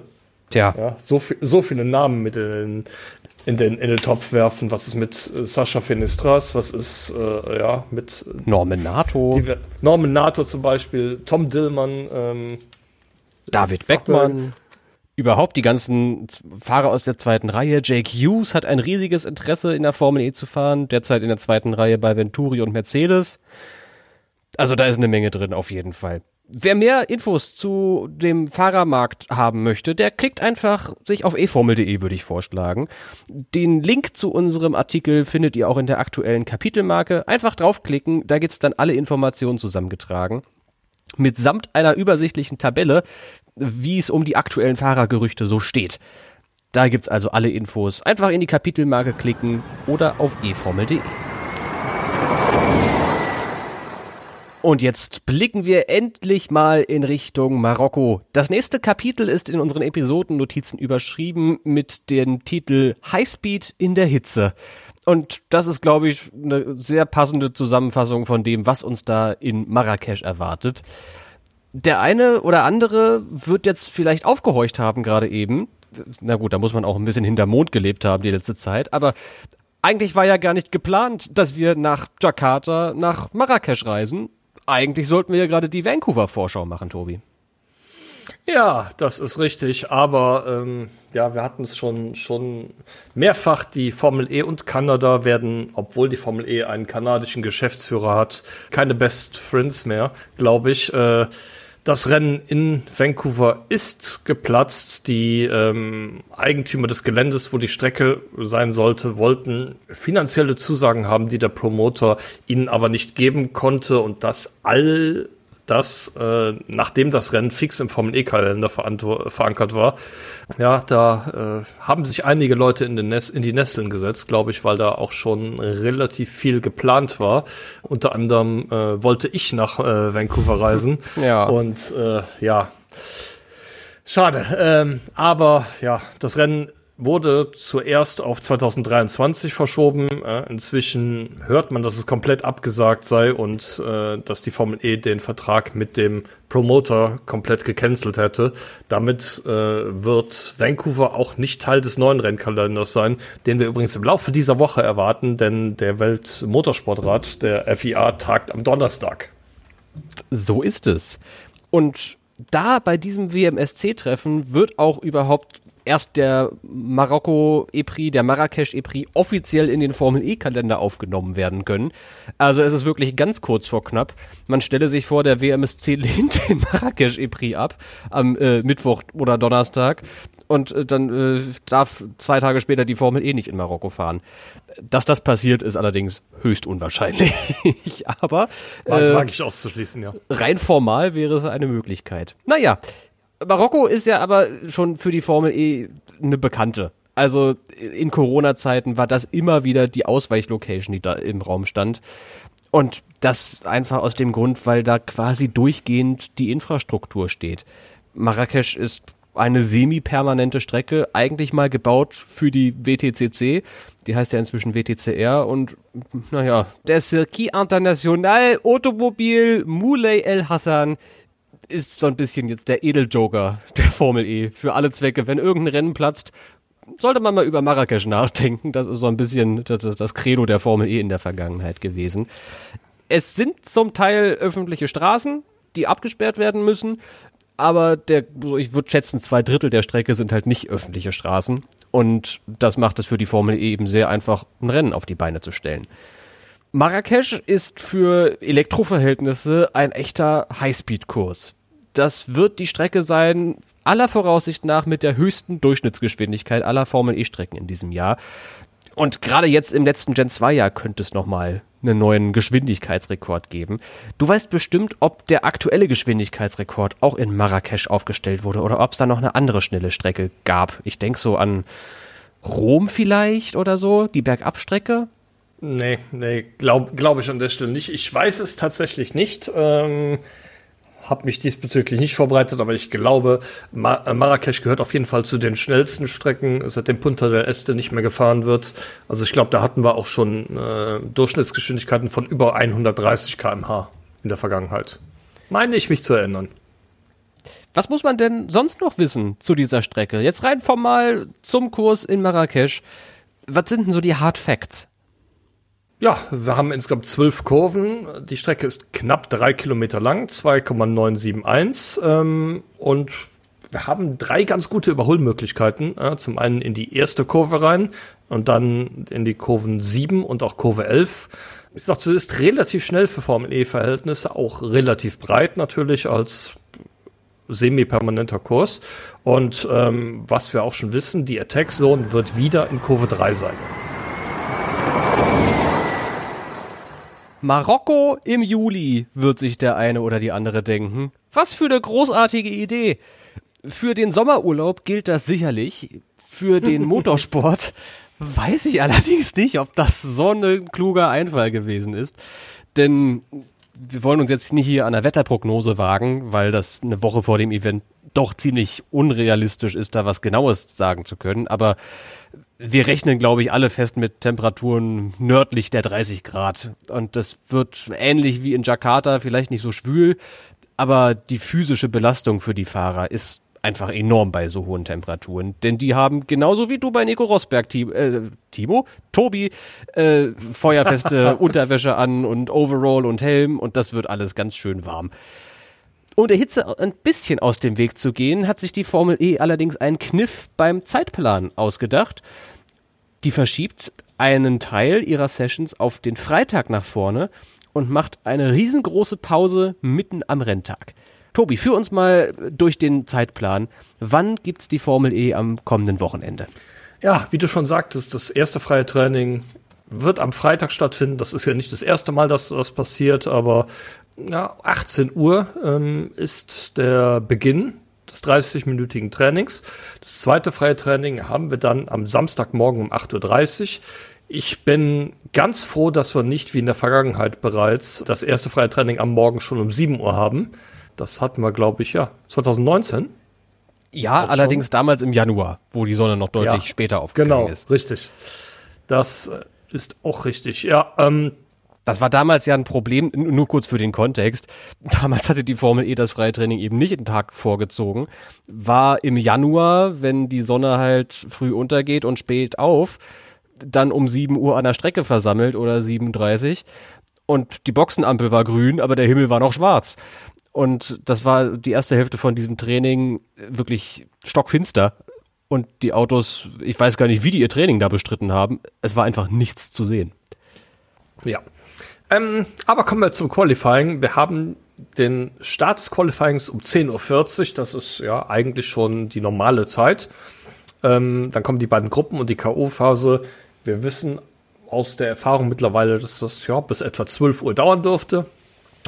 Tja. Ja, so, so viele Namen mit in, in, den, in den Topf werfen. Was ist mit äh, Sascha Finistras? Was ist äh, ja mit Norman Nato? Norman Nato zum Beispiel, Tom Dillmann, ähm, David Beckmann überhaupt die ganzen Fahrer aus der zweiten Reihe. Jake Hughes hat ein riesiges Interesse in der Formel E zu fahren, derzeit in der zweiten Reihe bei Venturi und Mercedes. Also da ist eine Menge drin auf jeden Fall. Wer mehr Infos zu dem Fahrermarkt haben möchte, der klickt einfach sich auf eformel.de, würde ich vorschlagen. Den Link zu unserem Artikel findet ihr auch in der aktuellen Kapitelmarke. Einfach draufklicken, da gibt's dann alle Informationen zusammengetragen mitsamt einer übersichtlichen Tabelle, wie es um die aktuellen Fahrergerüchte so steht. Da gibt's also alle Infos. Einfach in die Kapitelmarke klicken oder auf eformel.de. Und jetzt blicken wir endlich mal in Richtung Marokko. Das nächste Kapitel ist in unseren Episodennotizen überschrieben mit dem Titel Highspeed in der Hitze. Und das ist, glaube ich, eine sehr passende Zusammenfassung von dem, was uns da in Marrakesch erwartet. Der eine oder andere wird jetzt vielleicht aufgehorcht haben gerade eben. Na gut, da muss man auch ein bisschen hinter Mond gelebt haben die letzte Zeit. Aber eigentlich war ja gar nicht geplant, dass wir nach Jakarta, nach Marrakesch reisen. Eigentlich sollten wir ja gerade die Vancouver-Vorschau machen, Tobi. Ja, das ist richtig. Aber ähm, ja, wir hatten es schon, schon mehrfach. Die Formel E und Kanada werden, obwohl die Formel E einen kanadischen Geschäftsführer hat, keine Best Friends mehr, glaube ich. Äh, das Rennen in Vancouver ist geplatzt. Die ähm, Eigentümer des Geländes, wo die Strecke sein sollte, wollten finanzielle Zusagen haben, die der Promoter ihnen aber nicht geben konnte. Und das all das, äh, nachdem das Rennen fix im Formel-E-Kalender verankert war, ja, da äh, haben sich einige Leute in, den in die Nesseln gesetzt, glaube ich, weil da auch schon relativ viel geplant war. Unter anderem äh, wollte ich nach äh, Vancouver reisen. ja. Und äh, ja, schade. Ähm, aber ja, das Rennen wurde zuerst auf 2023 verschoben. Äh, inzwischen hört man, dass es komplett abgesagt sei und äh, dass die Formel E den Vertrag mit dem Promoter komplett gecancelt hätte. Damit äh, wird Vancouver auch nicht Teil des neuen Rennkalenders sein, den wir übrigens im Laufe dieser Woche erwarten, denn der Weltmotorsportrat, der FIA, tagt am Donnerstag. So ist es. Und da bei diesem WMSC-Treffen wird auch überhaupt erst der Marokko EPRI, der Marrakesch EPRI offiziell in den Formel E Kalender aufgenommen werden können. Also es ist wirklich ganz kurz vor knapp. Man stelle sich vor, der WMSC lehnt den Marrakesch EPRI ab am äh, Mittwoch oder Donnerstag und äh, dann äh, darf zwei Tage später die Formel E nicht in Marokko fahren. Dass das passiert, ist allerdings höchst unwahrscheinlich. Aber äh, mag ich auszuschließen, ja. Rein formal wäre es eine Möglichkeit. Naja, Marokko ist ja aber schon für die Formel E eine Bekannte. Also in Corona-Zeiten war das immer wieder die Ausweichlocation, die da im Raum stand. Und das einfach aus dem Grund, weil da quasi durchgehend die Infrastruktur steht. Marrakesch ist eine semi-permanente Strecke, eigentlich mal gebaut für die WTCC. Die heißt ja inzwischen WTCR und naja, der Circuit International Automobil Moulay El Hassan ist so ein bisschen jetzt der Edeljoker der Formel E für alle Zwecke. Wenn irgendein Rennen platzt, sollte man mal über Marrakesch nachdenken. Das ist so ein bisschen das, Credo der Formel E in der Vergangenheit gewesen. Es sind zum Teil öffentliche Straßen, die abgesperrt werden müssen, aber der, ich würde schätzen, zwei Drittel der Strecke sind halt nicht öffentliche Straßen. Und das macht es für die Formel E eben sehr einfach, ein Rennen auf die Beine zu stellen. Marrakesch ist für Elektroverhältnisse ein echter Highspeed-Kurs. Das wird die Strecke sein, aller Voraussicht nach mit der höchsten Durchschnittsgeschwindigkeit aller Formel E-Strecken in diesem Jahr. Und gerade jetzt im letzten Gen 2 Jahr könnte es nochmal einen neuen Geschwindigkeitsrekord geben. Du weißt bestimmt, ob der aktuelle Geschwindigkeitsrekord auch in Marrakesch aufgestellt wurde oder ob es da noch eine andere schnelle Strecke gab. Ich denke so an Rom vielleicht oder so, die Bergabstrecke. Nee, nee, glaube glaub ich an der Stelle nicht. Ich weiß es tatsächlich nicht. Ähm, habe mich diesbezüglich nicht vorbereitet, aber ich glaube, Mar äh, Marrakesch gehört auf jeden Fall zu den schnellsten Strecken, seitdem Punta del Este nicht mehr gefahren wird. Also ich glaube, da hatten wir auch schon äh, Durchschnittsgeschwindigkeiten von über 130 km/h in der Vergangenheit. Meine ich mich zu erinnern. Was muss man denn sonst noch wissen zu dieser Strecke? Jetzt rein formal zum Kurs in Marrakesch. Was sind denn so die Hard Facts? Ja, wir haben insgesamt zwölf Kurven. Die Strecke ist knapp drei Kilometer lang, 2,971. Ähm, und wir haben drei ganz gute Überholmöglichkeiten. Äh, zum einen in die erste Kurve rein und dann in die Kurven 7 und auch Kurve 11. Ich sag, es ist relativ schnell für Formel E-Verhältnisse, auch relativ breit natürlich als semi-permanenter Kurs. Und ähm, was wir auch schon wissen, die Attack Zone wird wieder in Kurve 3 sein. Marokko im Juli, wird sich der eine oder die andere denken. Was für eine großartige Idee. Für den Sommerurlaub gilt das sicherlich. Für den Motorsport weiß ich allerdings nicht, ob das so ein kluger Einfall gewesen ist. Denn wir wollen uns jetzt nicht hier an der Wetterprognose wagen, weil das eine Woche vor dem Event doch ziemlich unrealistisch ist, da was Genaues sagen zu können. Aber wir rechnen, glaube ich, alle fest mit Temperaturen nördlich der 30 Grad. Und das wird ähnlich wie in Jakarta, vielleicht nicht so schwül, aber die physische Belastung für die Fahrer ist einfach enorm bei so hohen Temperaturen. Denn die haben genauso wie du bei Nico Rosberg, Timo, äh, Timo? Tobi, äh, feuerfeste Unterwäsche an und Overall und Helm und das wird alles ganz schön warm. Um der Hitze ein bisschen aus dem Weg zu gehen, hat sich die Formel E allerdings einen Kniff beim Zeitplan ausgedacht. Die verschiebt einen Teil ihrer Sessions auf den Freitag nach vorne und macht eine riesengroße Pause mitten am Renntag. Tobi, führ uns mal durch den Zeitplan. Wann gibt's die Formel E am kommenden Wochenende? Ja, wie du schon sagtest, das erste freie Training wird am Freitag stattfinden. Das ist ja nicht das erste Mal, dass das passiert, aber ja, 18 Uhr ähm, ist der Beginn des 30-minütigen Trainings. Das zweite freie Training haben wir dann am Samstagmorgen um 8.30 Uhr. Ich bin ganz froh, dass wir nicht wie in der Vergangenheit bereits das erste freie Training am Morgen schon um 7 Uhr haben. Das hatten wir, glaube ich, ja, 2019. Ja, allerdings schon. damals im Januar, wo die Sonne noch deutlich ja, später aufgegangen genau, ist. Genau, richtig. Das äh, ist auch richtig. Ja, ähm, das war damals ja ein Problem, nur kurz für den Kontext. Damals hatte die Formel E das Freitraining eben nicht einen Tag vorgezogen. War im Januar, wenn die Sonne halt früh untergeht und spät auf, dann um 7 Uhr an der Strecke versammelt oder 7.30 und die Boxenampel war grün, aber der Himmel war noch schwarz. Und das war die erste Hälfte von diesem Training wirklich stockfinster. Und die Autos, ich weiß gar nicht, wie die ihr Training da bestritten haben. Es war einfach nichts zu sehen. Ja, ähm, aber kommen wir zum Qualifying. Wir haben den Start des Qualifyings um 10.40 Uhr. Das ist ja eigentlich schon die normale Zeit. Ähm, dann kommen die beiden Gruppen und die K.O.-Phase. Wir wissen aus der Erfahrung mittlerweile, dass das ja bis etwa 12 Uhr dauern dürfte.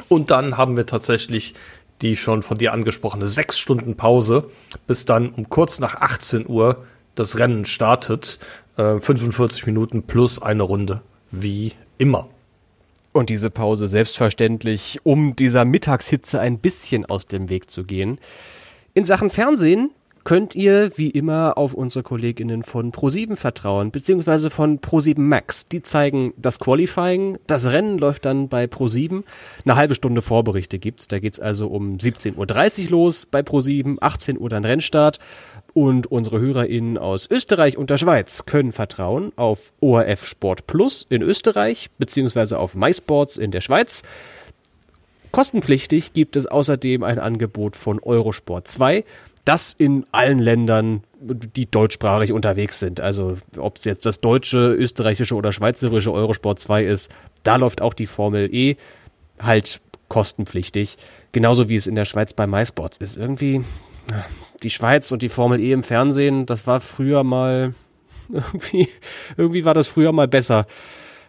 Und dann haben wir tatsächlich die schon von dir angesprochene sechs Stunden Pause, bis dann um kurz nach 18 Uhr das Rennen startet. Äh, 45 Minuten plus eine Runde, wie immer. Und diese Pause selbstverständlich, um dieser Mittagshitze ein bisschen aus dem Weg zu gehen. In Sachen Fernsehen könnt ihr wie immer auf unsere Kolleginnen von Pro7 vertrauen, beziehungsweise von Pro7 Max. Die zeigen das Qualifying. Das Rennen läuft dann bei Pro7. Eine halbe Stunde Vorberichte gibt's. Da geht's also um 17.30 Uhr los bei Pro7, 18 Uhr dann Rennstart. Und unsere HörerInnen aus Österreich und der Schweiz können vertrauen auf ORF Sport Plus in Österreich beziehungsweise auf MySports in der Schweiz. Kostenpflichtig gibt es außerdem ein Angebot von Eurosport 2, das in allen Ländern, die deutschsprachig unterwegs sind. Also ob es jetzt das deutsche, österreichische oder schweizerische Eurosport 2 ist, da läuft auch die Formel E halt kostenpflichtig. Genauso wie es in der Schweiz bei MySports ist. Irgendwie die Schweiz und die Formel E im Fernsehen, das war früher mal, irgendwie, irgendwie war das früher mal besser.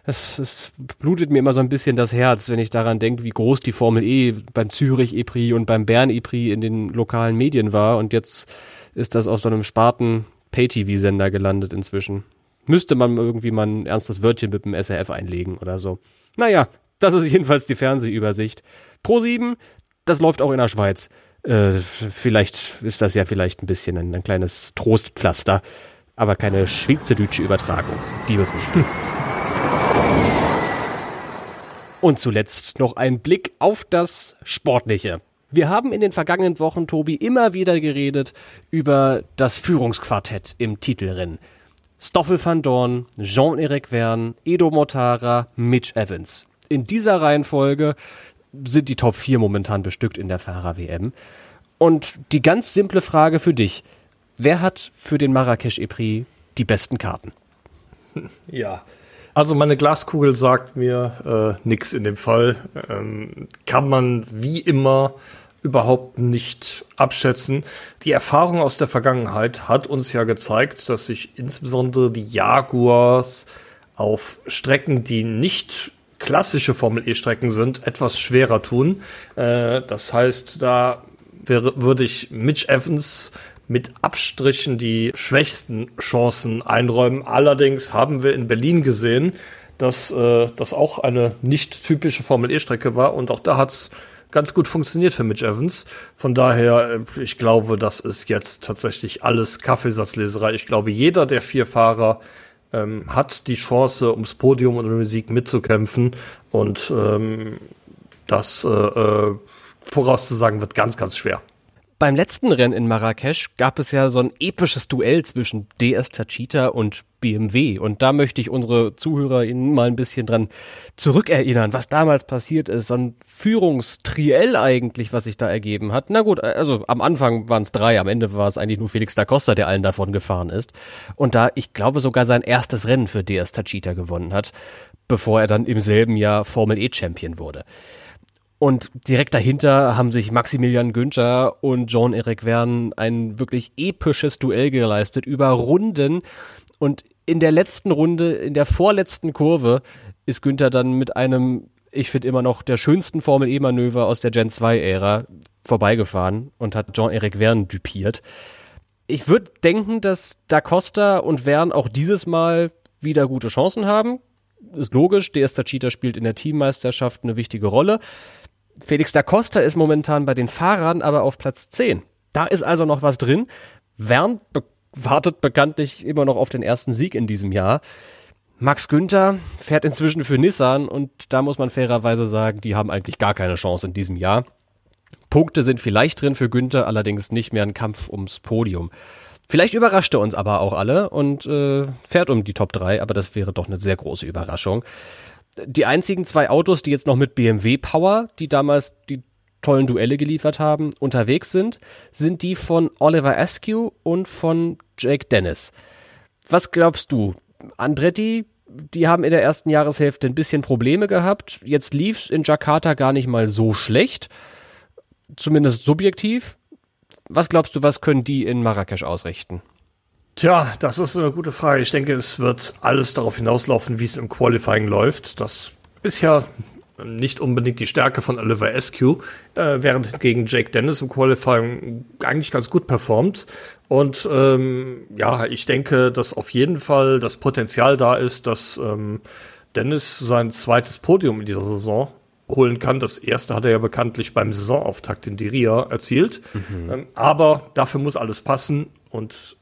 Es, es blutet mir immer so ein bisschen das Herz, wenn ich daran denke, wie groß die Formel E beim Zürich E-Prix und beim Bern E-Prix in den lokalen Medien war und jetzt ist das auf so einem Sparten Pay-TV-Sender gelandet inzwischen. Müsste man irgendwie mal ein ernstes Wörtchen mit dem SRF einlegen oder so. Naja, das ist jedenfalls die Fernsehübersicht. Pro 7, das läuft auch in der Schweiz. Äh, vielleicht ist das ja vielleicht ein bisschen ein, ein kleines Trostpflaster, aber keine schweizerdeutsche Übertragung. Die wird's nicht. Und zuletzt noch ein Blick auf das Sportliche. Wir haben in den vergangenen Wochen, Tobi, immer wieder geredet über das Führungsquartett im Titelrennen. Stoffel van Dorn, Jean-Eric Verne, Edo Mortara, Mitch Evans. In dieser Reihenfolge sind die Top 4 momentan bestückt in der Fahrer-WM. Und die ganz simple Frage für dich. Wer hat für den Marrakesch Epri die besten Karten? Ja, also meine Glaskugel sagt mir äh, nichts in dem Fall. Ähm, kann man wie immer überhaupt nicht abschätzen. Die Erfahrung aus der Vergangenheit hat uns ja gezeigt, dass sich insbesondere die Jaguars auf Strecken, die nicht klassische Formel E-Strecken sind, etwas schwerer tun. Äh, das heißt, da wäre, würde ich Mitch Evans mit Abstrichen die schwächsten Chancen einräumen. Allerdings haben wir in Berlin gesehen, dass äh, das auch eine nicht typische Formel E-Strecke war und auch da hat's ganz gut funktioniert für Mitch Evans. Von daher, äh, ich glaube, das ist jetzt tatsächlich alles Kaffeesatzleserei. Ich glaube, jeder der vier Fahrer ähm, hat die Chance, ums Podium und um den Sieg mitzukämpfen. Und ähm, das äh, äh, vorauszusagen wird ganz, ganz schwer. Beim letzten Rennen in Marrakesch gab es ja so ein episches Duell zwischen DS Tachita und BMW. Und da möchte ich unsere Zuhörer Ihnen mal ein bisschen dran zurückerinnern, was damals passiert ist. So ein Führungstriell eigentlich, was sich da ergeben hat. Na gut, also am Anfang waren es drei, am Ende war es eigentlich nur Felix da Costa, der allen davon gefahren ist. Und da, ich glaube, sogar sein erstes Rennen für DS Tachita gewonnen hat, bevor er dann im selben Jahr Formel E Champion wurde. Und direkt dahinter haben sich Maximilian Günther und Jean-Eric Verne ein wirklich episches Duell geleistet über Runden. Und in der letzten Runde, in der vorletzten Kurve, ist Günther dann mit einem, ich finde immer noch, der schönsten Formel-E-Manöver aus der Gen 2-Ära vorbeigefahren und hat Jean-Eric Verne dupiert. Ich würde denken, dass Da Costa und Verne auch dieses Mal wieder gute Chancen haben. Ist logisch, DS Tachita spielt in der Teammeisterschaft eine wichtige Rolle. Felix da Costa ist momentan bei den Fahrern aber auf Platz 10. Da ist also noch was drin. Wern be wartet bekanntlich immer noch auf den ersten Sieg in diesem Jahr. Max Günther fährt inzwischen für Nissan und da muss man fairerweise sagen, die haben eigentlich gar keine Chance in diesem Jahr. Punkte sind vielleicht drin für Günther, allerdings nicht mehr ein Kampf ums Podium. Vielleicht überrascht er uns aber auch alle und äh, fährt um die Top 3, aber das wäre doch eine sehr große Überraschung die einzigen zwei Autos, die jetzt noch mit BMW Power, die damals die tollen Duelle geliefert haben, unterwegs sind, sind die von Oliver Askew und von Jake Dennis. Was glaubst du? Andretti, die haben in der ersten Jahreshälfte ein bisschen Probleme gehabt. Jetzt lief es in Jakarta gar nicht mal so schlecht. Zumindest subjektiv. Was glaubst du, was können die in Marrakesch ausrichten? Tja, das ist eine gute Frage. Ich denke, es wird alles darauf hinauslaufen, wie es im Qualifying läuft. Das ist ja nicht unbedingt die Stärke von Oliver SQ, äh, während gegen Jake Dennis im Qualifying eigentlich ganz gut performt. Und ähm, ja, ich denke, dass auf jeden Fall das Potenzial da ist, dass ähm, Dennis sein zweites Podium in dieser Saison holen kann. Das erste hat er ja bekanntlich beim Saisonauftakt in Diria erzielt. Mhm. Ähm, aber dafür muss alles passen und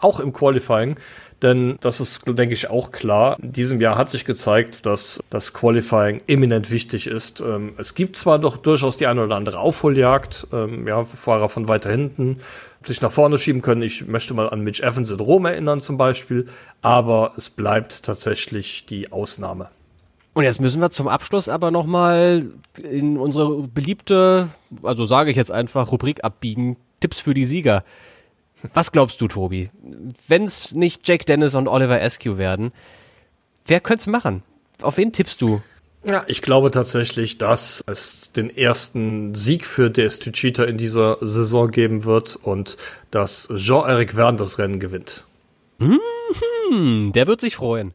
auch im Qualifying. Denn das ist, denke ich, auch klar. In diesem Jahr hat sich gezeigt, dass das Qualifying eminent wichtig ist. Ähm, es gibt zwar doch durchaus die eine oder andere Aufholjagd, ähm, ja, Fahrer von weiter hinten sich nach vorne schieben können. Ich möchte mal an Mitch Evans in Rom erinnern zum Beispiel, aber es bleibt tatsächlich die Ausnahme. Und jetzt müssen wir zum Abschluss aber nochmal in unsere beliebte, also sage ich jetzt einfach, Rubrik abbiegen, Tipps für die Sieger. Was glaubst du, Tobi? Wenn es nicht Jake Dennis und Oliver Askew werden, wer könnte es machen? Auf wen tippst du? Ja, ich glaube tatsächlich, dass es den ersten Sieg für DS Tuchita in dieser Saison geben wird und dass Jean-Eric Verne das Rennen gewinnt. Hm, der wird sich freuen.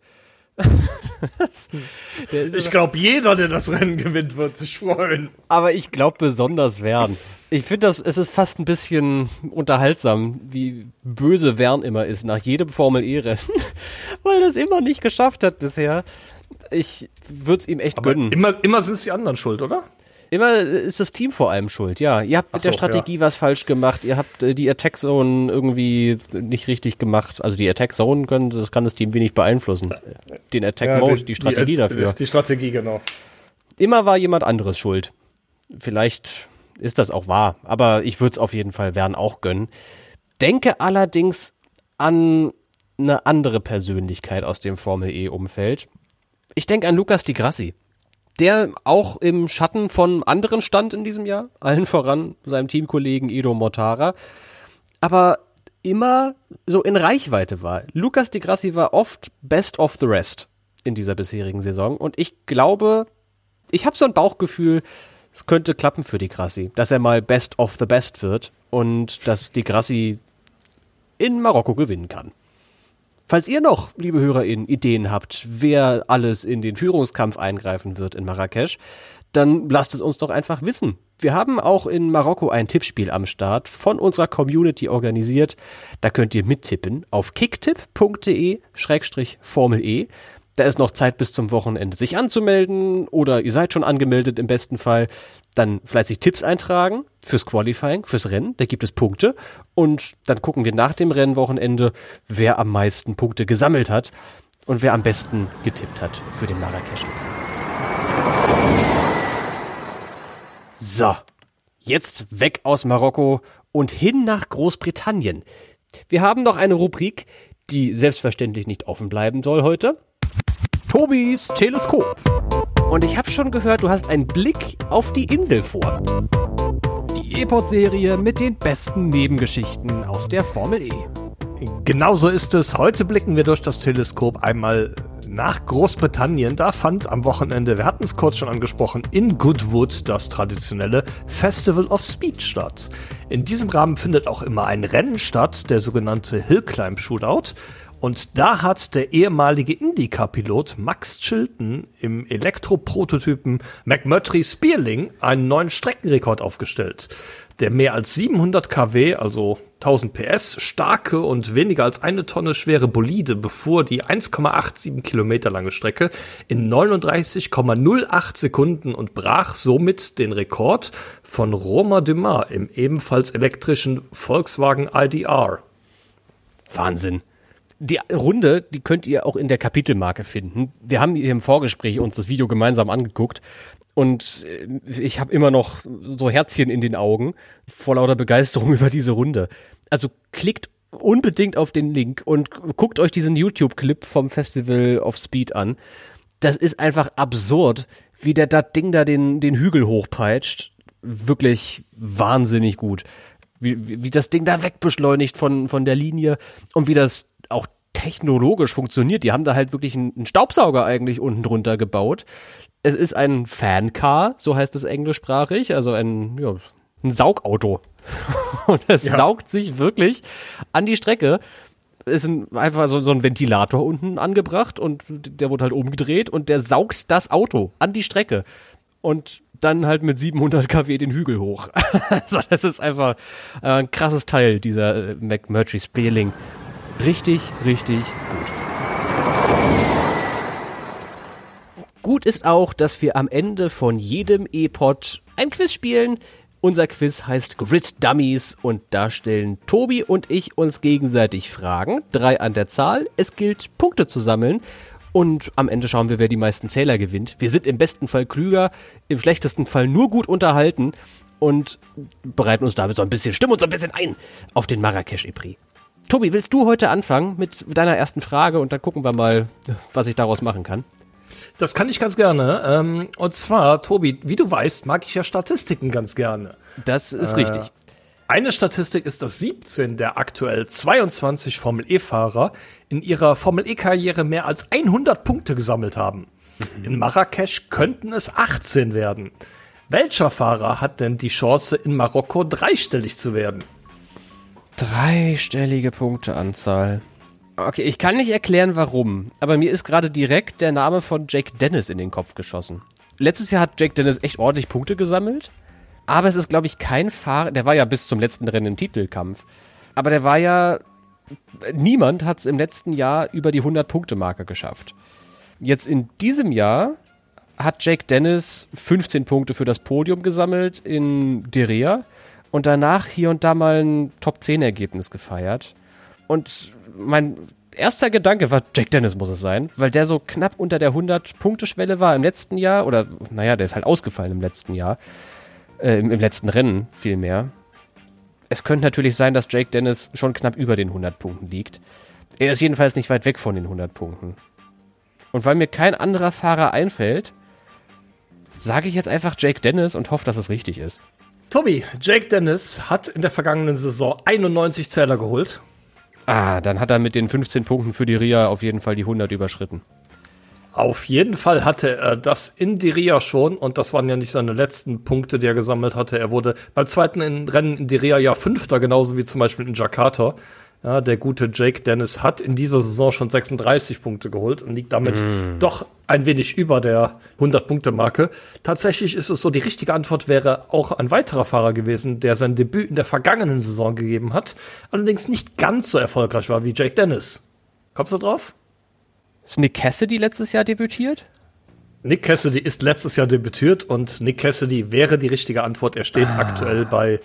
Ich glaube, jeder, der das Rennen gewinnt, wird sich freuen. Aber ich glaube besonders Verne. Ich finde das, es ist fast ein bisschen unterhaltsam, wie böse Wern immer ist nach jedem Formel-E-Rennen, weil er es immer nicht geschafft hat bisher. Ich würde es ihm echt Aber gönnen. Immer, immer sind es die anderen schuld, oder? Immer ist das Team vor allem schuld, ja. Ihr habt mit so, der Strategie ja. was falsch gemacht, ihr habt äh, die Attack Zone irgendwie nicht richtig gemacht. Also die Attack Zone können, das kann das Team wenig beeinflussen. Den Attack ja, Mode, die, die Strategie die, dafür. Die Strategie, genau. Immer war jemand anderes schuld. Vielleicht ist das auch wahr. Aber ich würde es auf jeden Fall Wern auch gönnen. Denke allerdings an eine andere Persönlichkeit aus dem Formel E-Umfeld. Ich denke an Lukas Di Grassi, der auch im Schatten von anderen stand in diesem Jahr, allen voran seinem Teamkollegen Edo Mortara, aber immer so in Reichweite war. Lukas Di Grassi war oft best of the rest in dieser bisherigen Saison und ich glaube, ich habe so ein Bauchgefühl, es könnte klappen für die Grassi, dass er mal Best of the Best wird und dass die Grassi in Marokko gewinnen kann. Falls ihr noch, liebe HörerInnen, Ideen habt, wer alles in den Führungskampf eingreifen wird in Marrakesch, dann lasst es uns doch einfach wissen. Wir haben auch in Marokko ein Tippspiel am Start von unserer Community organisiert. Da könnt ihr mittippen auf kicktipp.de-formel-e. Da ist noch Zeit bis zum Wochenende, sich anzumelden oder ihr seid schon angemeldet im besten Fall. Dann fleißig Tipps eintragen fürs Qualifying, fürs Rennen. Da gibt es Punkte. Und dann gucken wir nach dem Rennwochenende, wer am meisten Punkte gesammelt hat und wer am besten getippt hat für den Marrakesch. So, jetzt weg aus Marokko und hin nach Großbritannien. Wir haben noch eine Rubrik, die selbstverständlich nicht offen bleiben soll heute. Tobis Teleskop. Und ich habe schon gehört, du hast einen Blick auf die Insel vor. Die E-Pod-Serie mit den besten Nebengeschichten aus der Formel E. Genau so ist es. Heute blicken wir durch das Teleskop einmal nach Großbritannien. Da fand am Wochenende, wir hatten es kurz schon angesprochen, in Goodwood das traditionelle Festival of Speed statt. In diesem Rahmen findet auch immer ein Rennen statt, der sogenannte Hill Climb Shootout. Und da hat der ehemalige IndyCar-Pilot Max Chilton im Elektroprototypen McMurtry Spearling einen neuen Streckenrekord aufgestellt. Der mehr als 700 kW, also 1000 PS, starke und weniger als eine Tonne schwere Bolide befuhr die 1,87 Kilometer lange Strecke in 39,08 Sekunden und brach somit den Rekord von Romain Dumas im ebenfalls elektrischen Volkswagen IDR. Wahnsinn. Die Runde, die könnt ihr auch in der Kapitelmarke finden. Wir haben hier im Vorgespräch uns das Video gemeinsam angeguckt und äh, ich habe immer noch so Herzchen in den Augen vor lauter Begeisterung über diese Runde. Also klickt unbedingt auf den Link und guckt euch diesen YouTube-Clip vom Festival of Speed an. Das ist einfach absurd, wie der das Ding da den, den Hügel hochpeitscht. Wirklich wahnsinnig gut. Wie, wie, wie das Ding da wegbeschleunigt von, von der Linie und wie das auch technologisch funktioniert. Die haben da halt wirklich einen Staubsauger eigentlich unten drunter gebaut. Es ist ein Fancar, so heißt es englischsprachig, also ein, ja, ein Saugauto. Und es ja. saugt sich wirklich an die Strecke. Ist ein, einfach so, so ein Ventilator unten angebracht und der wurde halt umgedreht und der saugt das Auto an die Strecke. Und dann halt mit 700 kW den Hügel hoch. also das ist einfach ein krasses Teil dieser äh, McMurtry Spearling. Richtig, richtig gut. Gut ist auch, dass wir am Ende von jedem E-Pod ein Quiz spielen. Unser Quiz heißt Grid Dummies und da stellen Tobi und ich uns gegenseitig Fragen. Drei an der Zahl. Es gilt, Punkte zu sammeln. Und am Ende schauen wir, wer die meisten Zähler gewinnt. Wir sind im besten Fall klüger, im schlechtesten Fall nur gut unterhalten und bereiten uns damit so ein bisschen, stimmen uns so ein bisschen ein auf den Marrakesch-Epri. Tobi, willst du heute anfangen mit deiner ersten Frage und dann gucken wir mal, was ich daraus machen kann? Das kann ich ganz gerne. Ähm, und zwar, Tobi, wie du weißt, mag ich ja Statistiken ganz gerne. Das ist äh, richtig. Eine Statistik ist, dass 17 der aktuell 22 Formel E-Fahrer in ihrer Formel E-Karriere mehr als 100 Punkte gesammelt haben. Mhm. In Marrakesch könnten es 18 werden. Welcher Fahrer hat denn die Chance, in Marokko dreistellig zu werden? Dreistellige Punkteanzahl. Okay, ich kann nicht erklären, warum, aber mir ist gerade direkt der Name von Jake Dennis in den Kopf geschossen. Letztes Jahr hat Jake Dennis echt ordentlich Punkte gesammelt, aber es ist, glaube ich, kein Fahrer, der war ja bis zum letzten Rennen im Titelkampf, aber der war ja, niemand hat es im letzten Jahr über die 100-Punkte-Marke geschafft. Jetzt in diesem Jahr hat Jake Dennis 15 Punkte für das Podium gesammelt in Derea und danach hier und da mal ein Top-10-Ergebnis gefeiert. Und mein erster Gedanke war, Jack Dennis muss es sein, weil der so knapp unter der 100-Punkte-Schwelle war im letzten Jahr. Oder, naja, der ist halt ausgefallen im letzten Jahr. Äh, im, im, letzten Rennen vielmehr. Es könnte natürlich sein, dass Jake Dennis schon knapp über den 100 Punkten liegt. Er ist jedenfalls nicht weit weg von den 100 Punkten. Und weil mir kein anderer Fahrer einfällt, sage ich jetzt einfach Jake Dennis und hoffe, dass es richtig ist. Tobi, Jake Dennis hat in der vergangenen Saison 91 Zähler geholt. Ah, dann hat er mit den 15 Punkten für die Ria auf jeden Fall die 100 überschritten. Auf jeden Fall hatte er das in die Ria schon und das waren ja nicht seine letzten Punkte, die er gesammelt hatte. Er wurde beim zweiten Rennen in die Ria ja Fünfter, genauso wie zum Beispiel in Jakarta. Ja, der gute Jake Dennis hat in dieser Saison schon 36 Punkte geholt und liegt damit mm. doch ein wenig über der 100-Punkte-Marke. Tatsächlich ist es so, die richtige Antwort wäre auch ein weiterer Fahrer gewesen, der sein Debüt in der vergangenen Saison gegeben hat, allerdings nicht ganz so erfolgreich war wie Jake Dennis. Kommst du drauf? Ist Nick Cassidy letztes Jahr debütiert? Nick Cassidy ist letztes Jahr debütiert und Nick Cassidy wäre die richtige Antwort. Er steht ah. aktuell bei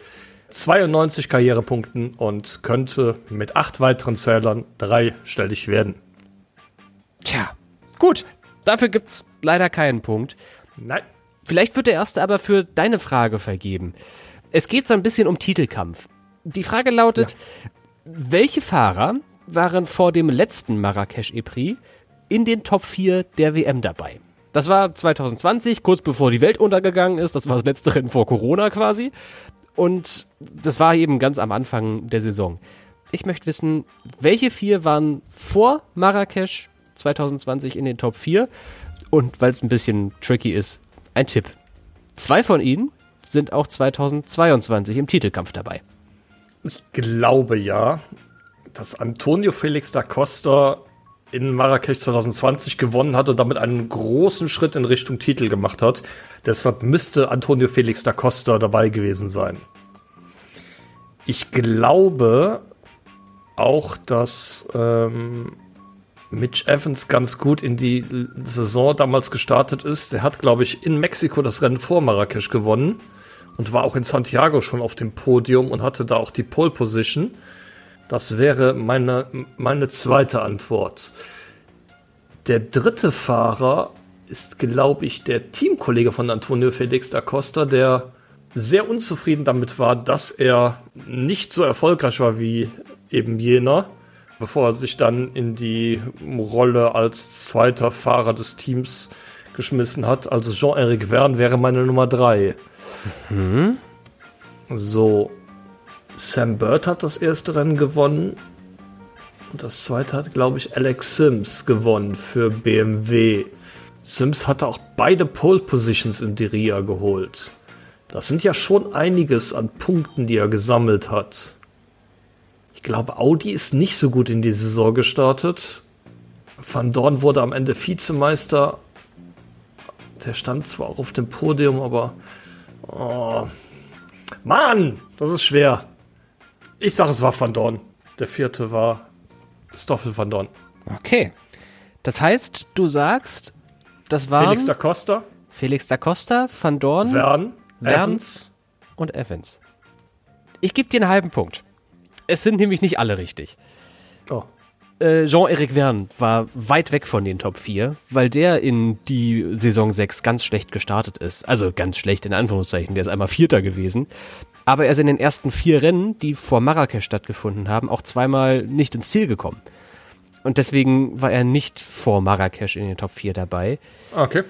92 Karrierepunkten und könnte mit acht weiteren Zählern dreistellig werden. Tja, gut. Dafür gibt's leider keinen Punkt. Nein. Vielleicht wird der erste aber für deine Frage vergeben. Es geht so ein bisschen um Titelkampf. Die Frage lautet, ja. welche Fahrer waren vor dem letzten Marrakesch E-Prix in den Top 4 der WM dabei? Das war 2020, kurz bevor die Welt untergegangen ist. Das war das letzte Rennen vor Corona quasi. Und das war eben ganz am Anfang der Saison. Ich möchte wissen, welche vier waren vor Marrakesch 2020 in den Top 4? Und weil es ein bisschen tricky ist, ein Tipp. Zwei von ihnen sind auch 2022 im Titelkampf dabei. Ich glaube ja, dass Antonio Felix da Costa in Marrakesch 2020 gewonnen hat und damit einen großen Schritt in Richtung Titel gemacht hat. Deshalb müsste Antonio Felix da Costa dabei gewesen sein. Ich glaube auch, dass ähm, Mitch Evans ganz gut in die Saison damals gestartet ist. Der hat, glaube ich, in Mexiko das Rennen vor Marrakesch gewonnen und war auch in Santiago schon auf dem Podium und hatte da auch die Pole Position. Das wäre meine, meine zweite Antwort. Der dritte Fahrer ist, glaube ich, der Teamkollege von Antonio Felix da Costa, der sehr unzufrieden damit war, dass er nicht so erfolgreich war wie eben jener, bevor er sich dann in die Rolle als zweiter Fahrer des Teams geschmissen hat. Also Jean-Eric Verne wäre meine Nummer drei. Mhm. So, Sam Bird hat das erste Rennen gewonnen. Und das zweite hat, glaube ich, Alex Sims gewonnen für BMW. Sims hatte auch beide Pole Positions in Diria geholt. Das sind ja schon einiges an Punkten, die er gesammelt hat. Ich glaube, Audi ist nicht so gut in die Saison gestartet. Van Dorn wurde am Ende Vizemeister. Der stand zwar auch auf dem Podium, aber. Oh. Mann, das ist schwer. Ich sage, es war Van Dorn. Der vierte war Stoffel Van Dorn. Okay. Das heißt, du sagst, das war. Felix da Costa. Felix da Costa, Van Dorn. Vern. Evans. Und Evans. Ich gebe dir einen halben Punkt. Es sind nämlich nicht alle richtig. Oh. Äh, Jean-Eric Verne war weit weg von den Top 4, weil der in die Saison 6 ganz schlecht gestartet ist. Also ganz schlecht in Anführungszeichen. Der ist einmal Vierter gewesen aber er ist in den ersten vier Rennen, die vor Marrakesch stattgefunden haben, auch zweimal nicht ins Ziel gekommen. Und deswegen war er nicht vor Marrakesch in den Top 4 dabei. Okay.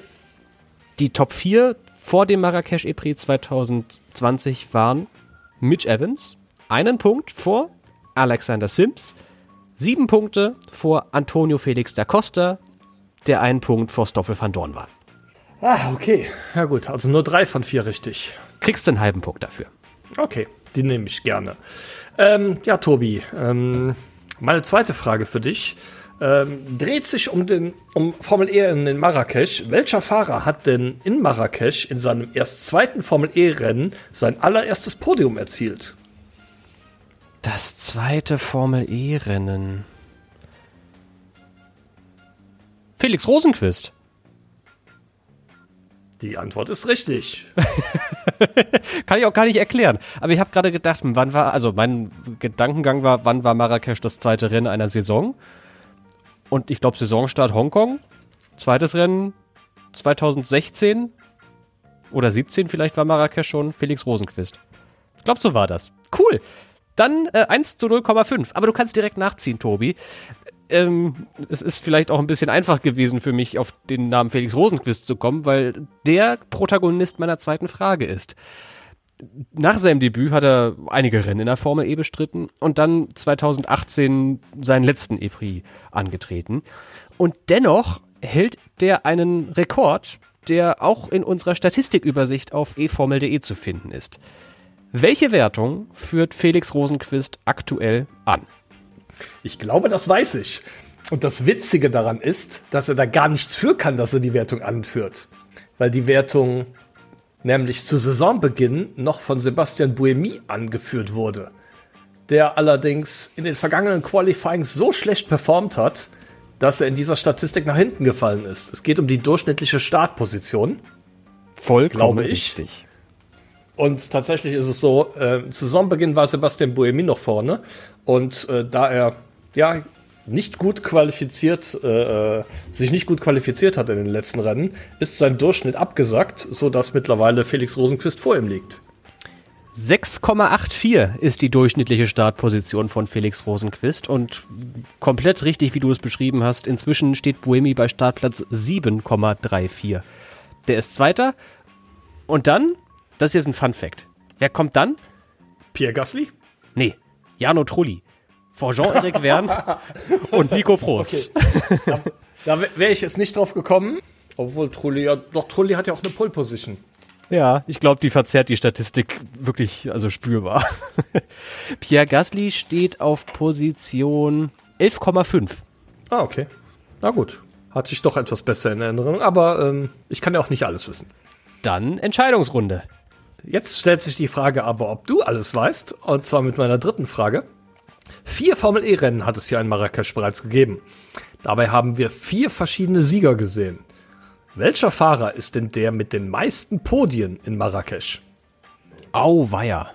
Die Top 4 vor dem Marrakesch EPRI 2020 waren Mitch Evans, einen Punkt vor Alexander Sims, sieben Punkte vor Antonio Felix da Costa, der einen Punkt vor Stoffel van Dorn war. Ah, okay. Ja gut, also nur drei von vier richtig. Kriegst du einen halben Punkt dafür. Okay, die nehme ich gerne. Ähm, ja, Tobi, ähm, meine zweite Frage für dich. Ähm, dreht sich um den um Formel E in Marrakesch. Welcher Fahrer hat denn in Marrakesch in seinem erst zweiten Formel E-Rennen sein allererstes Podium erzielt? Das zweite Formel E-Rennen. Felix Rosenquist. Die Antwort ist richtig. Kann ich auch gar nicht erklären. Aber ich habe gerade gedacht, wann war, also mein Gedankengang war, wann war Marrakesch das zweite Rennen einer Saison? Und ich glaube, Saisonstart Hongkong. Zweites Rennen 2016 oder 17 vielleicht war Marrakesch schon Felix Rosenquist. Ich glaube, so war das. Cool. Dann äh, 1 zu 0,5. Aber du kannst direkt nachziehen, Tobi ähm, es ist vielleicht auch ein bisschen einfach gewesen für mich, auf den Namen Felix Rosenquist zu kommen, weil der Protagonist meiner zweiten Frage ist. Nach seinem Debüt hat er einige Rennen in der Formel E bestritten und dann 2018 seinen letzten E-Prix angetreten. Und dennoch hält der einen Rekord, der auch in unserer Statistikübersicht auf eformel.de zu finden ist. Welche Wertung führt Felix Rosenquist aktuell an? Ich glaube, das weiß ich. Und das Witzige daran ist, dass er da gar nichts für kann, dass er die Wertung anführt. Weil die Wertung nämlich zu Saisonbeginn noch von Sebastian Buemi angeführt wurde. Der allerdings in den vergangenen Qualifyings so schlecht performt hat, dass er in dieser Statistik nach hinten gefallen ist. Es geht um die durchschnittliche Startposition. Vollkommen Glaube ich. richtig. Und tatsächlich ist es so, äh, zu Saisonbeginn war Sebastian Buemi noch vorne. Und äh, da er ja nicht gut qualifiziert, äh, äh, sich nicht gut qualifiziert hat in den letzten Rennen, ist sein Durchschnitt abgesackt, sodass mittlerweile Felix Rosenquist vor ihm liegt. 6,84 ist die durchschnittliche Startposition von Felix Rosenquist und komplett richtig, wie du es beschrieben hast. Inzwischen steht Buemi bei Startplatz 7,34. Der ist Zweiter. Und dann, das ist jetzt ein Fun Fact. Wer kommt dann? Pierre Gasly? Nee, Jano Trulli. Vor Jean-Eric Verne und Nico Prost. Da, da wäre ich jetzt nicht drauf gekommen. Obwohl Trulli, ja, doch Trulli hat ja auch eine Pole Position. Ja, ich glaube, die verzerrt die Statistik wirklich also spürbar. Pierre Gasly steht auf Position 11,5. Ah, okay. Na gut. Hatte ich doch etwas besser in Erinnerung, aber ähm, ich kann ja auch nicht alles wissen. Dann Entscheidungsrunde. Jetzt stellt sich die Frage aber, ob du alles weißt, und zwar mit meiner dritten Frage. Vier Formel-E-Rennen hat es hier in Marrakesch bereits gegeben. Dabei haben wir vier verschiedene Sieger gesehen. Welcher Fahrer ist denn der mit den meisten Podien in Marrakesch? Auweia.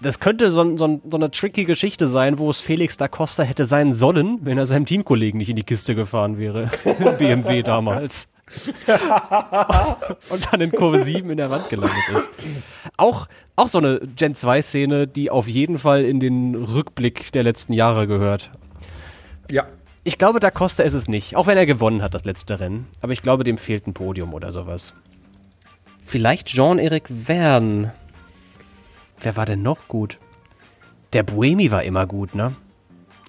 Das könnte so, so, so eine tricky Geschichte sein, wo es Felix da Costa hätte sein sollen, wenn er seinem Teamkollegen nicht in die Kiste gefahren wäre. BMW damals. Und dann in Kurve 7 in der Wand gelandet ist. Auch, auch so eine Gen 2-Szene, die auf jeden Fall in den Rückblick der letzten Jahre gehört. Ja. Ich glaube, da Costa ist es nicht, auch wenn er gewonnen hat, das letzte Rennen. Aber ich glaube, dem fehlt ein Podium oder sowas. Vielleicht Jean-Eric Verne. Wer war denn noch gut? Der Buemi war immer gut, ne?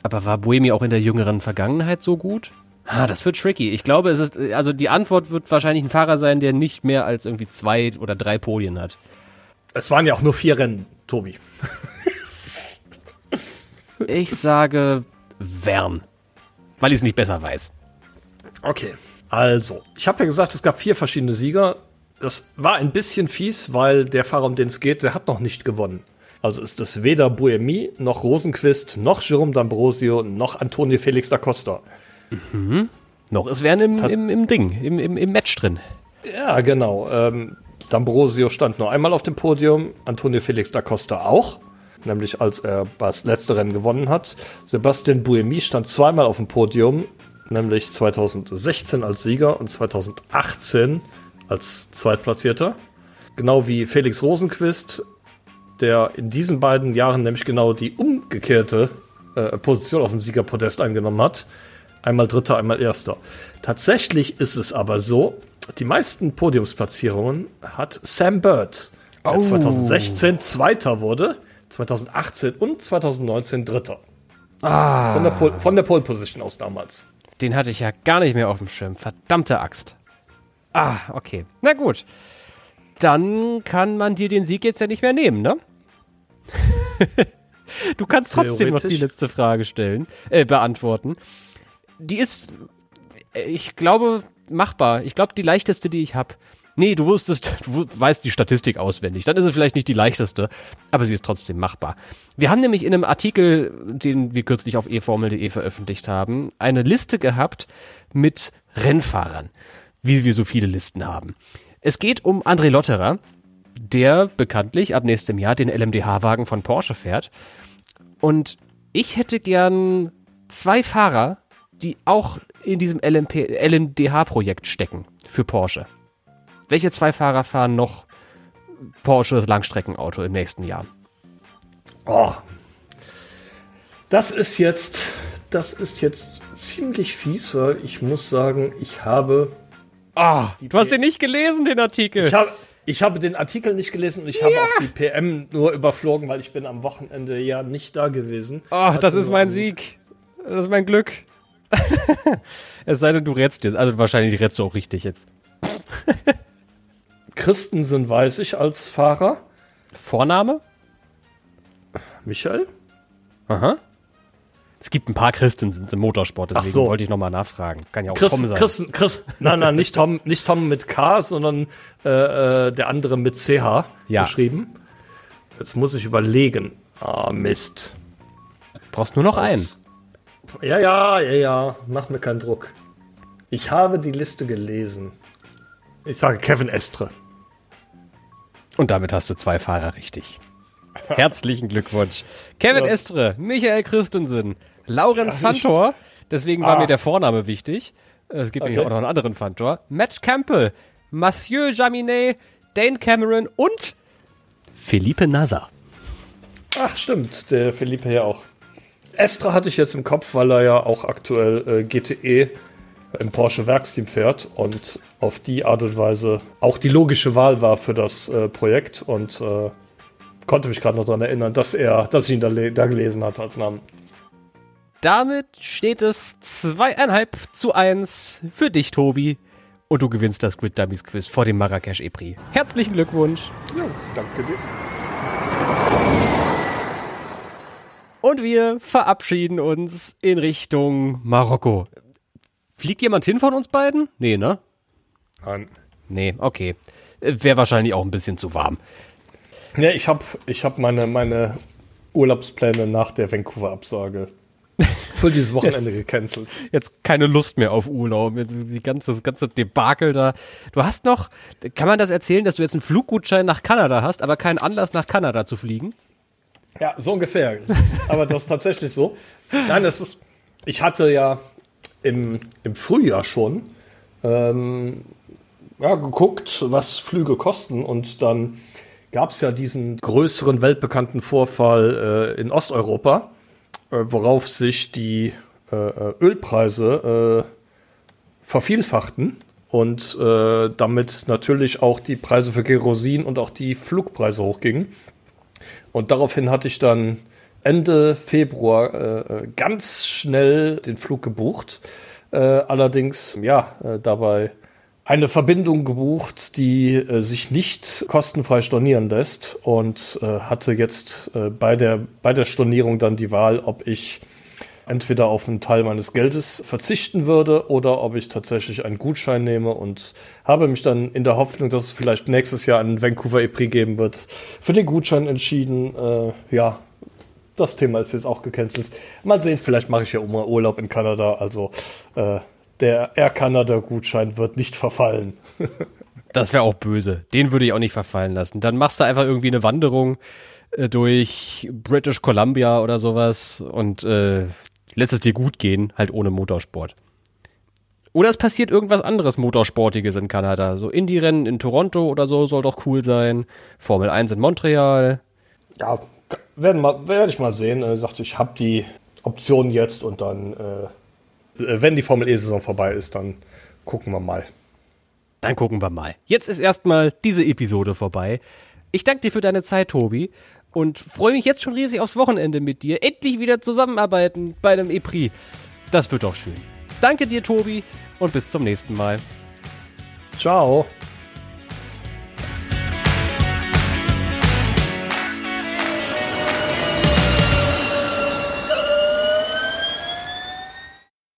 Aber war Buemi auch in der jüngeren Vergangenheit so gut? Ah, das wird tricky. Ich glaube, es ist, also die Antwort wird wahrscheinlich ein Fahrer sein, der nicht mehr als irgendwie zwei oder drei Podien hat. Es waren ja auch nur vier Rennen, Tobi. Ich sage Verne. Weil ich es nicht besser weiß. Okay. Also, ich habe ja gesagt, es gab vier verschiedene Sieger. Das war ein bisschen fies, weil der Fahrer, um den es geht, der hat noch nicht gewonnen. Also ist es weder Buemi, noch Rosenquist, noch Jerome D'Ambrosio, noch Antonio Felix da Costa. Noch ist Verne im, im, im Ding, im, im, im Match drin. Ja, genau. Ähm, D'Ambrosio stand nur einmal auf dem Podium, Antonio Felix da Costa auch, nämlich als er das letzte Rennen gewonnen hat. Sebastian Buemi stand zweimal auf dem Podium, nämlich 2016 als Sieger und 2018 als Zweitplatzierter. Genau wie Felix Rosenquist, der in diesen beiden Jahren nämlich genau die umgekehrte äh, Position auf dem Siegerpodest eingenommen hat. Einmal Dritter, einmal Erster. Tatsächlich ist es aber so, die meisten Podiumsplatzierungen hat Sam Bird, der 2016 Zweiter wurde, 2018 und 2019 Dritter. Von, der Pole, von der Pole Position aus damals. Den hatte ich ja gar nicht mehr auf dem Schirm. Verdammte Axt. Ah, okay. Na gut. Dann kann man dir den Sieg jetzt ja nicht mehr nehmen, ne? du kannst trotzdem noch die letzte Frage stellen, äh, beantworten. Die ist, äh, ich glaube, machbar. Ich glaube, die leichteste, die ich habe. Nee, du wusstest, du weißt die Statistik auswendig. Dann ist es vielleicht nicht die leichteste, aber sie ist trotzdem machbar. Wir haben nämlich in einem Artikel, den wir kürzlich auf eformel.de veröffentlicht haben, eine Liste gehabt mit Rennfahrern, wie wir so viele Listen haben. Es geht um André Lotterer, der bekanntlich ab nächstem Jahr den LMDH-Wagen von Porsche fährt. Und ich hätte gern zwei Fahrer, die auch in diesem LMP, LMDH-Projekt stecken für Porsche. Welche zwei Fahrer fahren noch Porsches Langstreckenauto im nächsten Jahr? Oh. Das ist jetzt, das ist jetzt ziemlich fies, weil ich muss sagen, ich habe, Ah, du hast den nicht gelesen, den Artikel. ich habe, ich habe den Artikel nicht gelesen und ich habe auch die PM nur überflogen, weil ich bin am Wochenende ja nicht da gewesen. Ach, das Hatte ist mein Sieg. Das ist mein Glück. es sei denn, du rätst jetzt. Also wahrscheinlich rätst du auch richtig jetzt. Christensen weiß ich als Fahrer. Vorname? Michael? Aha. Es gibt ein paar Christensens im Motorsport, deswegen so. wollte ich nochmal nachfragen. Kann ja auch Chris, Tom sein. Christen, Christ, nein, nein, nicht Tom, nicht Tom mit K, sondern äh, äh, der andere mit CH Ja. geschrieben. Jetzt muss ich überlegen. Ah, Mist. Brauchst nur noch einen. Ja, ja, ja, ja. Mach mir keinen Druck. Ich habe die Liste gelesen. Ich sage Kevin Estre. Und damit hast du zwei Fahrer richtig. Herzlichen Glückwunsch. Kevin Ja. Estre, Michael Christensen, Laurenz Fantor, deswegen war Ah. mir der Vorname wichtig. Es gibt nämlich Okay. auch noch einen anderen Fantor. Matt Campbell, Mathieu Jaminet, Dane Cameron und Philippe Nasser. Ach, stimmt. Der Felipe ja auch. Estre hatte ich jetzt im Kopf, weil er ja auch aktuell äh, GTE im Porsche Werksteam fährt und auf die Art und Weise auch die logische Wahl war für das äh, Projekt und äh, konnte mich gerade noch daran erinnern, dass er, dass ich ihn da, da gelesen hatte als Namen. Damit steht es zweieinhalb zu eins für dich, Tobi. Und du gewinnst das Grid Dummies Quiz vor dem Marrakesch E-Prix. Herzlichen Glückwunsch. Ja, danke dir. Und wir verabschieden uns in Richtung Marokko. Fliegt jemand hin von uns beiden? Nee, ne? Nein. Nee, okay. Wäre wahrscheinlich auch ein bisschen zu warm. Ja, ich habe ich hab meine, meine Urlaubspläne nach der Vancouver-Absage für dieses Wochenende gecancelt. Jetzt keine Lust mehr auf Urlaub. Jetzt die ganze, das ganze Debakel da. Du hast noch, kann man das erzählen, dass du jetzt einen Fluggutschein nach Kanada hast, aber keinen Anlass nach Kanada zu fliegen? Ja, so ungefähr. Aber das ist tatsächlich so. Nein, das ist. Ich hatte ja im, im Frühjahr schon ähm, ja, geguckt, was Flüge kosten. Und dann gab es ja diesen größeren weltbekannten Vorfall äh, in Osteuropa, äh, worauf sich die äh, äh, Ölpreise äh, vervielfachten und äh, damit natürlich auch die Preise für Kerosin und auch die Flugpreise hochgingen. Und daraufhin hatte ich dann Ende Februar äh, äh, ganz schnell den Flug gebucht. Äh, allerdings, ja, äh, dabei eine Verbindung gebucht, die äh, sich nicht kostenfrei stornieren lässt und äh, hatte jetzt bei, der, bei der Stornierung dann die Wahl, ob ich entweder auf einen Teil meines Geldes verzichten würde oder ob ich tatsächlich einen Gutschein nehme und habe mich dann in der Hoffnung, dass es vielleicht nächstes Jahr einen Vancouver E-Prix geben wird, für den Gutschein entschieden. Äh, ja, das Thema ist jetzt auch gecancelt. Mal sehen, vielleicht mache ich ja auch mal Urlaub in Kanada. Also äh, der Air Canada Gutschein wird nicht verfallen. Das wäre auch böse. Den würde ich auch nicht verfallen lassen. Dann machst du einfach irgendwie eine Wanderung äh, durch British Columbia oder sowas und äh, lässt es dir gut gehen, halt ohne Motorsport. Oder es passiert irgendwas anderes Motorsportiges in Kanada. So Indie-Rennen in Toronto oder so soll doch cool sein. Formel 1 in Montreal. Ja, werden mal, werde ich mal sehen. Er sagte, ich habe die Option jetzt und dann, äh, äh, wenn die Formel E-Saison vorbei ist, dann gucken wir mal. Dann gucken wir mal. Jetzt ist erstmal diese Episode vorbei. Ich danke dir für deine Zeit, Tobi. Und freue mich jetzt schon riesig aufs Wochenende mit dir. Endlich wieder zusammenarbeiten bei einem E-Prix. Das wird doch schön. Danke dir, Tobi. Und bis zum nächsten Mal. Ciao.